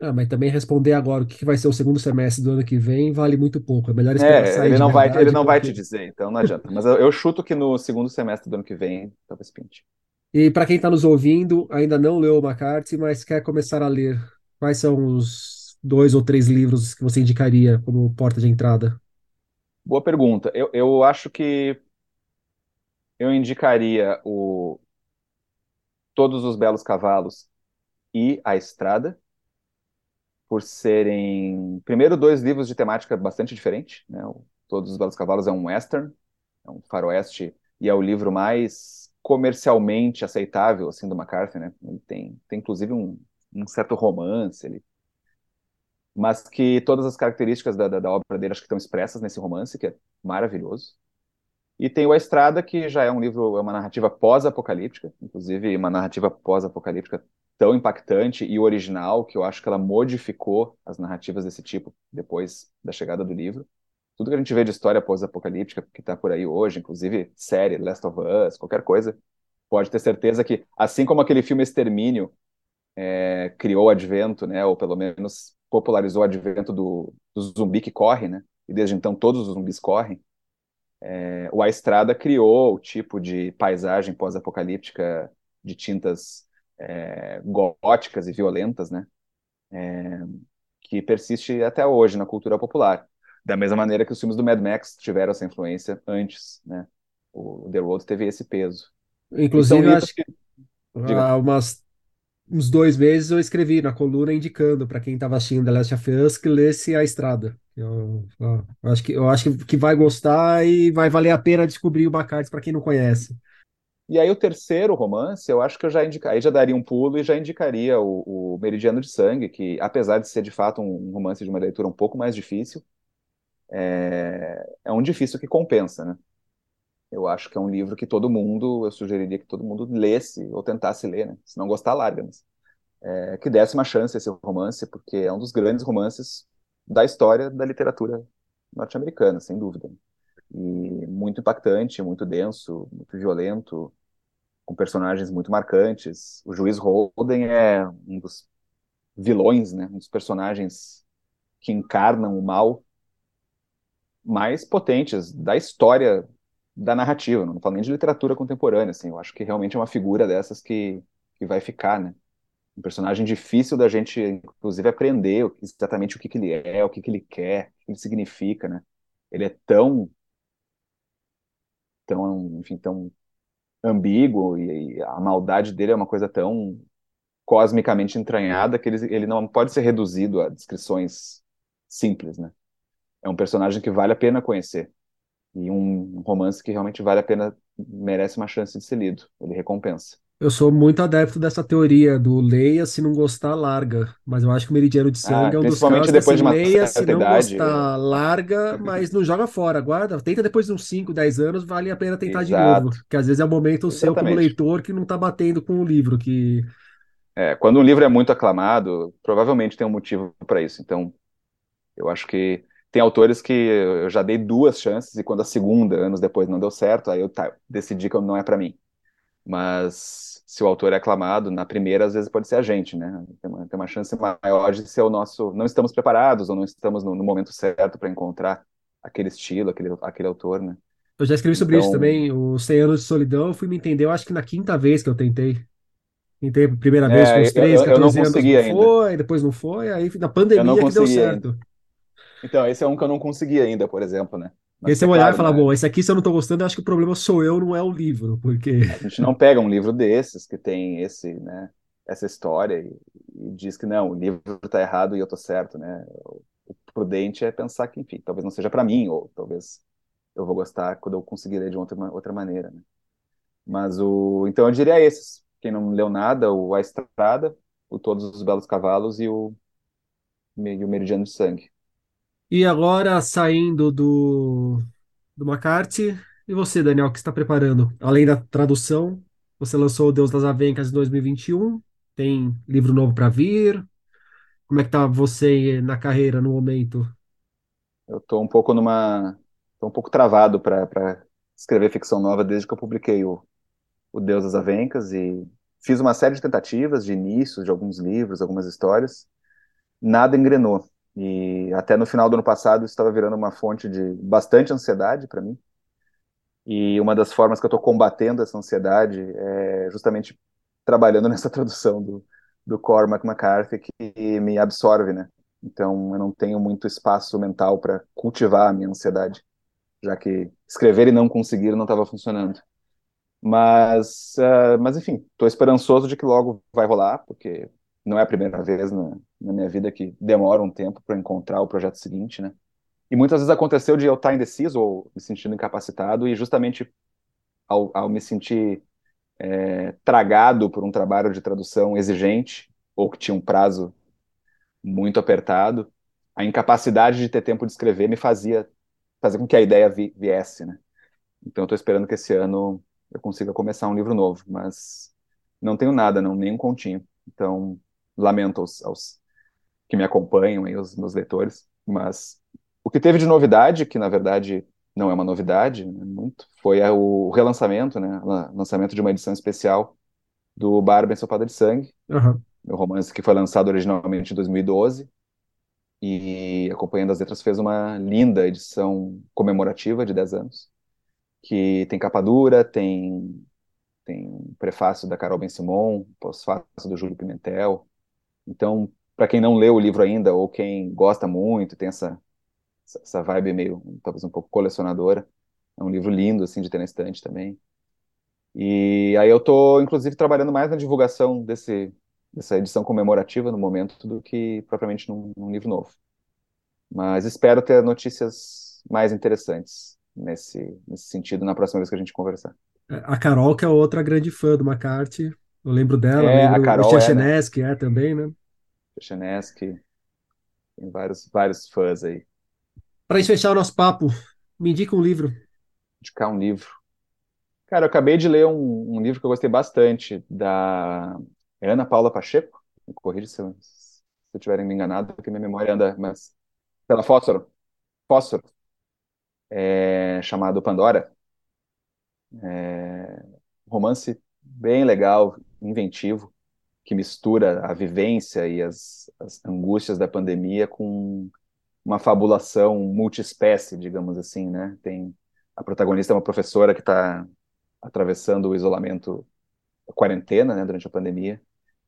Ah, mas também responder agora o que que vai ser o segundo semestre do ano que vem vale muito pouco. É melhor esperar É, sair ele de não vai, ele não vai te porque. dizer, então não adianta. Mas eu, eu chuto que no segundo semestre do ano que vem, talvez pinte. E para quem está nos ouvindo, ainda não leu o McCarthy, mas quer começar a ler, quais são os dois ou três livros que você indicaria como porta de entrada? Boa pergunta. Eu, eu acho que eu indicaria o Todos os Belos Cavalos e A Estrada, por serem, primeiro, dois livros de temática bastante diferente, né? O Todos os Belos Cavalos é um western, é um faroeste, e é o livro mais comercialmente aceitável, assim, do McCarthy, né? Ele tem, tem inclusive um, um certo romance, ele, mas que todas as características da, da, da obra dele acho que estão expressas nesse romance, que é maravilhoso. E tem o A Estrada, que já é um livro, é uma narrativa pós-apocalíptica, inclusive uma narrativa pós-apocalíptica tão impactante e original que eu acho que ela modificou as narrativas desse tipo depois da chegada do livro. Tudo que a gente vê de história pós-apocalíptica que está por aí hoje, inclusive série, Last of Us, qualquer coisa, pode ter certeza que, assim como aquele filme Extermínio é, criou o advento, né, ou pelo menos popularizou o advento do, do zumbi que corre, né, e desde então todos os zumbis correm, é, o A Estrada criou o tipo de paisagem pós-apocalíptica de tintas é, góticas e violentas, né? É, que persiste até hoje na cultura popular. Da mesma maneira que os filmes do Mad Max tiveram essa influência antes, né? O The Road teve esse peso. Inclusive, eu livros acho que há umas, uns dois meses eu escrevi na coluna indicando para quem estava assistindo The Last of Us que lesse A Estrada. Eu, eu acho que, eu acho que vai gostar e vai valer a pena descobrir o McCarthy para quem não conhece. E aí o terceiro romance, eu acho que eu já indicaria, já daria um pulo e já indicaria o, o Meridiano de Sangue, que apesar de ser de fato um romance de uma leitura um pouco mais difícil, é, é um difícil que compensa, né? Eu acho que é um livro que todo mundo, eu sugeriria que todo mundo lesse ou tentasse ler, né? Se não gostar, larga, mas é, que desse uma chance a esse romance, porque é um dos grandes romances da história da literatura norte-americana, sem dúvida. E muito impactante, muito denso, muito violento, com personagens muito marcantes. O juiz Holden é um dos vilões, né? Um dos personagens que encarnam o mal mais potentes da história da narrativa. Não falo nem de literatura contemporânea, assim. Eu acho que realmente é uma figura dessas que, que vai ficar, né? Um personagem difícil da gente, inclusive, aprender exatamente o que, que ele é, o que, que ele quer, o que ele significa, né? Ele é tão, tão, enfim, tão ambíguo e, e a maldade dele é uma coisa tão cosmicamente entranhada que ele, ele não pode ser reduzido a descrições simples, né? É um personagem que vale a pena conhecer e um romance que realmente vale a pena, merece uma chance de ser lido. Ele recompensa. Eu sou muito adepto dessa teoria do leia, se não gostar, larga. Mas eu acho que o Meridiano de Ah, Sangue é um dos casos que, assim, depois de uma leia, se não idade. gostar, larga, mas não joga fora. Guarda, tenta depois de uns 5, 10 anos, vale a pena tentar de novo. Exato, Que às vezes é o momento seu como leitor que não tá batendo com o livro, que É, quando um livro é muito aclamado, provavelmente tem um motivo para isso. Então, eu acho que tem autores que eu já dei duas chances e quando a segunda, anos depois, não deu certo, aí eu tá, decidi que não é para mim. Mas se o autor é aclamado, na primeira, às vezes pode ser a gente, né? Tem uma, tem uma chance maior de ser o nosso. Não estamos preparados ou não estamos no, no momento certo para encontrar aquele estilo, aquele, aquele autor, né? eu já escrevi sobre isso Então, também. O 100 Anos de Solidão, eu fui me entender, eu acho que na quinta vez que eu tentei. Tentei a primeira vez com é, uns eu, 13, eu eu não 14 anos, consegui não ainda. foi, depois não foi, aí na pandemia que deu consegui ainda. certo. Então, esse é um que eu não consegui ainda, por exemplo, né? Mas Esse é é olhar e claro, falar, né? bom, esse aqui se eu não tô gostando, eu acho que o problema sou eu, não é o livro, porque A gente não pega um livro desses que tem esse, né, essa história e, e diz que não, o livro está errado e eu tô certo, né? O prudente é pensar que, enfim, talvez não seja para mim, ou talvez eu vou gostar quando eu conseguir ler de outra, outra maneira. Né? Mas o. Então eu diria esses. Quem não leu nada, o A Estrada, o Todos os Belos Cavalos e o, e o Meridiano de Sangue. E agora, saindo do, do McCarthy, e você, Daniel, que está preparando? Além da tradução, você lançou O Deus das Avencas em 2021, tem livro novo para vir. Como é que tá você na carreira no momento? Eu estou um pouco numa, um pouco travado para escrever ficção nova desde que eu publiquei o, o Deus das Avencas e fiz uma série de tentativas de início de alguns livros, algumas histórias. Nada engrenou. E até no final do ano passado estava virando uma fonte de bastante ansiedade para mim. E uma das formas que eu estou combatendo essa ansiedade é justamente trabalhando nessa tradução do, do Cormac McCarthy, que me absorve, né? Então eu não tenho muito espaço mental para cultivar a minha ansiedade, já que escrever e não conseguir não estava funcionando. Mas, uh, mas enfim, estou esperançoso de que logo vai rolar, porque não é a primeira vez na, na minha vida que demora um tempo para encontrar o projeto seguinte, né? E muitas vezes aconteceu de eu estar indeciso ou me sentindo incapacitado, e justamente ao, ao me sentir é, tragado por um trabalho de tradução exigente, ou que tinha um prazo muito apertado, a incapacidade de ter tempo de escrever me fazia fazer com que a ideia vi, viesse, né? Então estou esperando que esse ano eu consiga começar um livro novo, mas não tenho nada, não, nem um continho. Então lamento aos, aos que me acompanham e os meus leitores, mas o que teve de novidade, que na verdade não é uma novidade, né, muito, foi o relançamento, né, lançamento de uma edição especial do Barba Ensopada de Sangue, uhum. meu romance que foi lançado originalmente em 2012, e Acompanhando as Letras fez uma linda edição comemorativa de 10 anos, que tem capa dura, tem, tem prefácio da Carol Ben-Simon, pós-fácio do Júlio Pimentel. Então, para quem não leu o livro ainda, ou quem gosta muito, tem essa essa vibe meio, talvez um pouco colecionadora. É um livro lindo, assim, de ter na estante também. E aí eu tô, inclusive, trabalhando mais na divulgação desse, dessa edição comemorativa no momento do que propriamente num, num livro novo. Mas espero ter notícias mais interessantes nesse, nesse sentido na próxima vez que a gente conversar. É, a Carol, que é outra grande fã do McCarthy, eu lembro dela, é, lembro a Carol o Chechenesky é, né? é também, né? Chechenesky, tem vários, vários fãs aí. Para fechar o nosso papo, me indica um livro. Indicar um livro. Cara, eu acabei de ler um, um livro que eu gostei bastante, da Ana Paula Pacheco. Me corrija se eu, se eu tiver me enganado, porque minha memória anda, mas pela Fósforo. Fósforo. É, chamado Pandora. É, romance bem legal, inventivo, que mistura a vivência e as, as angústias da pandemia com uma fabulação multiespécie, digamos assim, né? Tem a protagonista é uma professora que está atravessando o isolamento, a quarentena, né, durante a pandemia,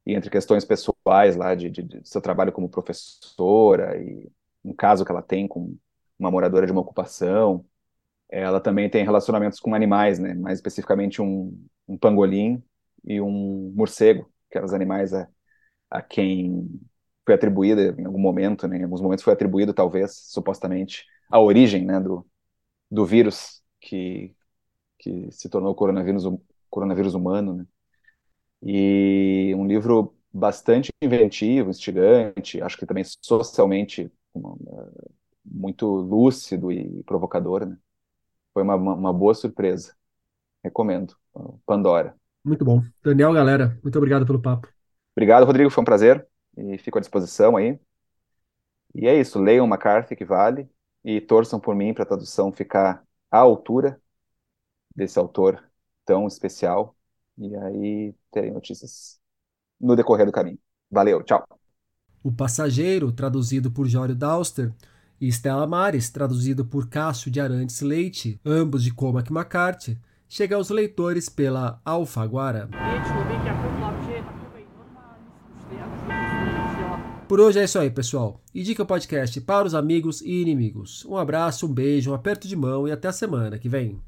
e entre questões pessoais lá de, de, de, seu trabalho como professora e um caso que ela tem com uma moradora de uma ocupação, ela também tem relacionamentos com animais, né? Mais especificamente um, um pangolim e um morcego, que eram os animais a, a quem foi atribuída em algum momento, né, em alguns momentos foi atribuído, talvez, supostamente, a origem né, do, do vírus que, que se tornou o coronavírus, coronavírus humano. Né? E um livro bastante inventivo, instigante, acho que também socialmente muito lúcido e provocador. Né? Foi uma, uma boa surpresa. Recomendo. Pandora. Muito bom. Daniel, galera, muito obrigado pelo papo. Obrigado, Rodrigo. Foi um prazer e fico à disposição aí. E é isso, leiam McCarthy que vale e torçam por mim para a tradução ficar à altura desse autor tão especial. E aí terem notícias no decorrer do caminho. Valeu, tchau. O Passageiro, traduzido por Jório Dauster, e Stella Maris, traduzido por Cássio de Arantes Leite, ambos de Cormac McCarthy, chega aos leitores pela Alfaguara. Por hoje é isso aí, pessoal. Indica o podcast para os amigos e inimigos. Um abraço, um beijo, um aperto de mão e até a semana que vem.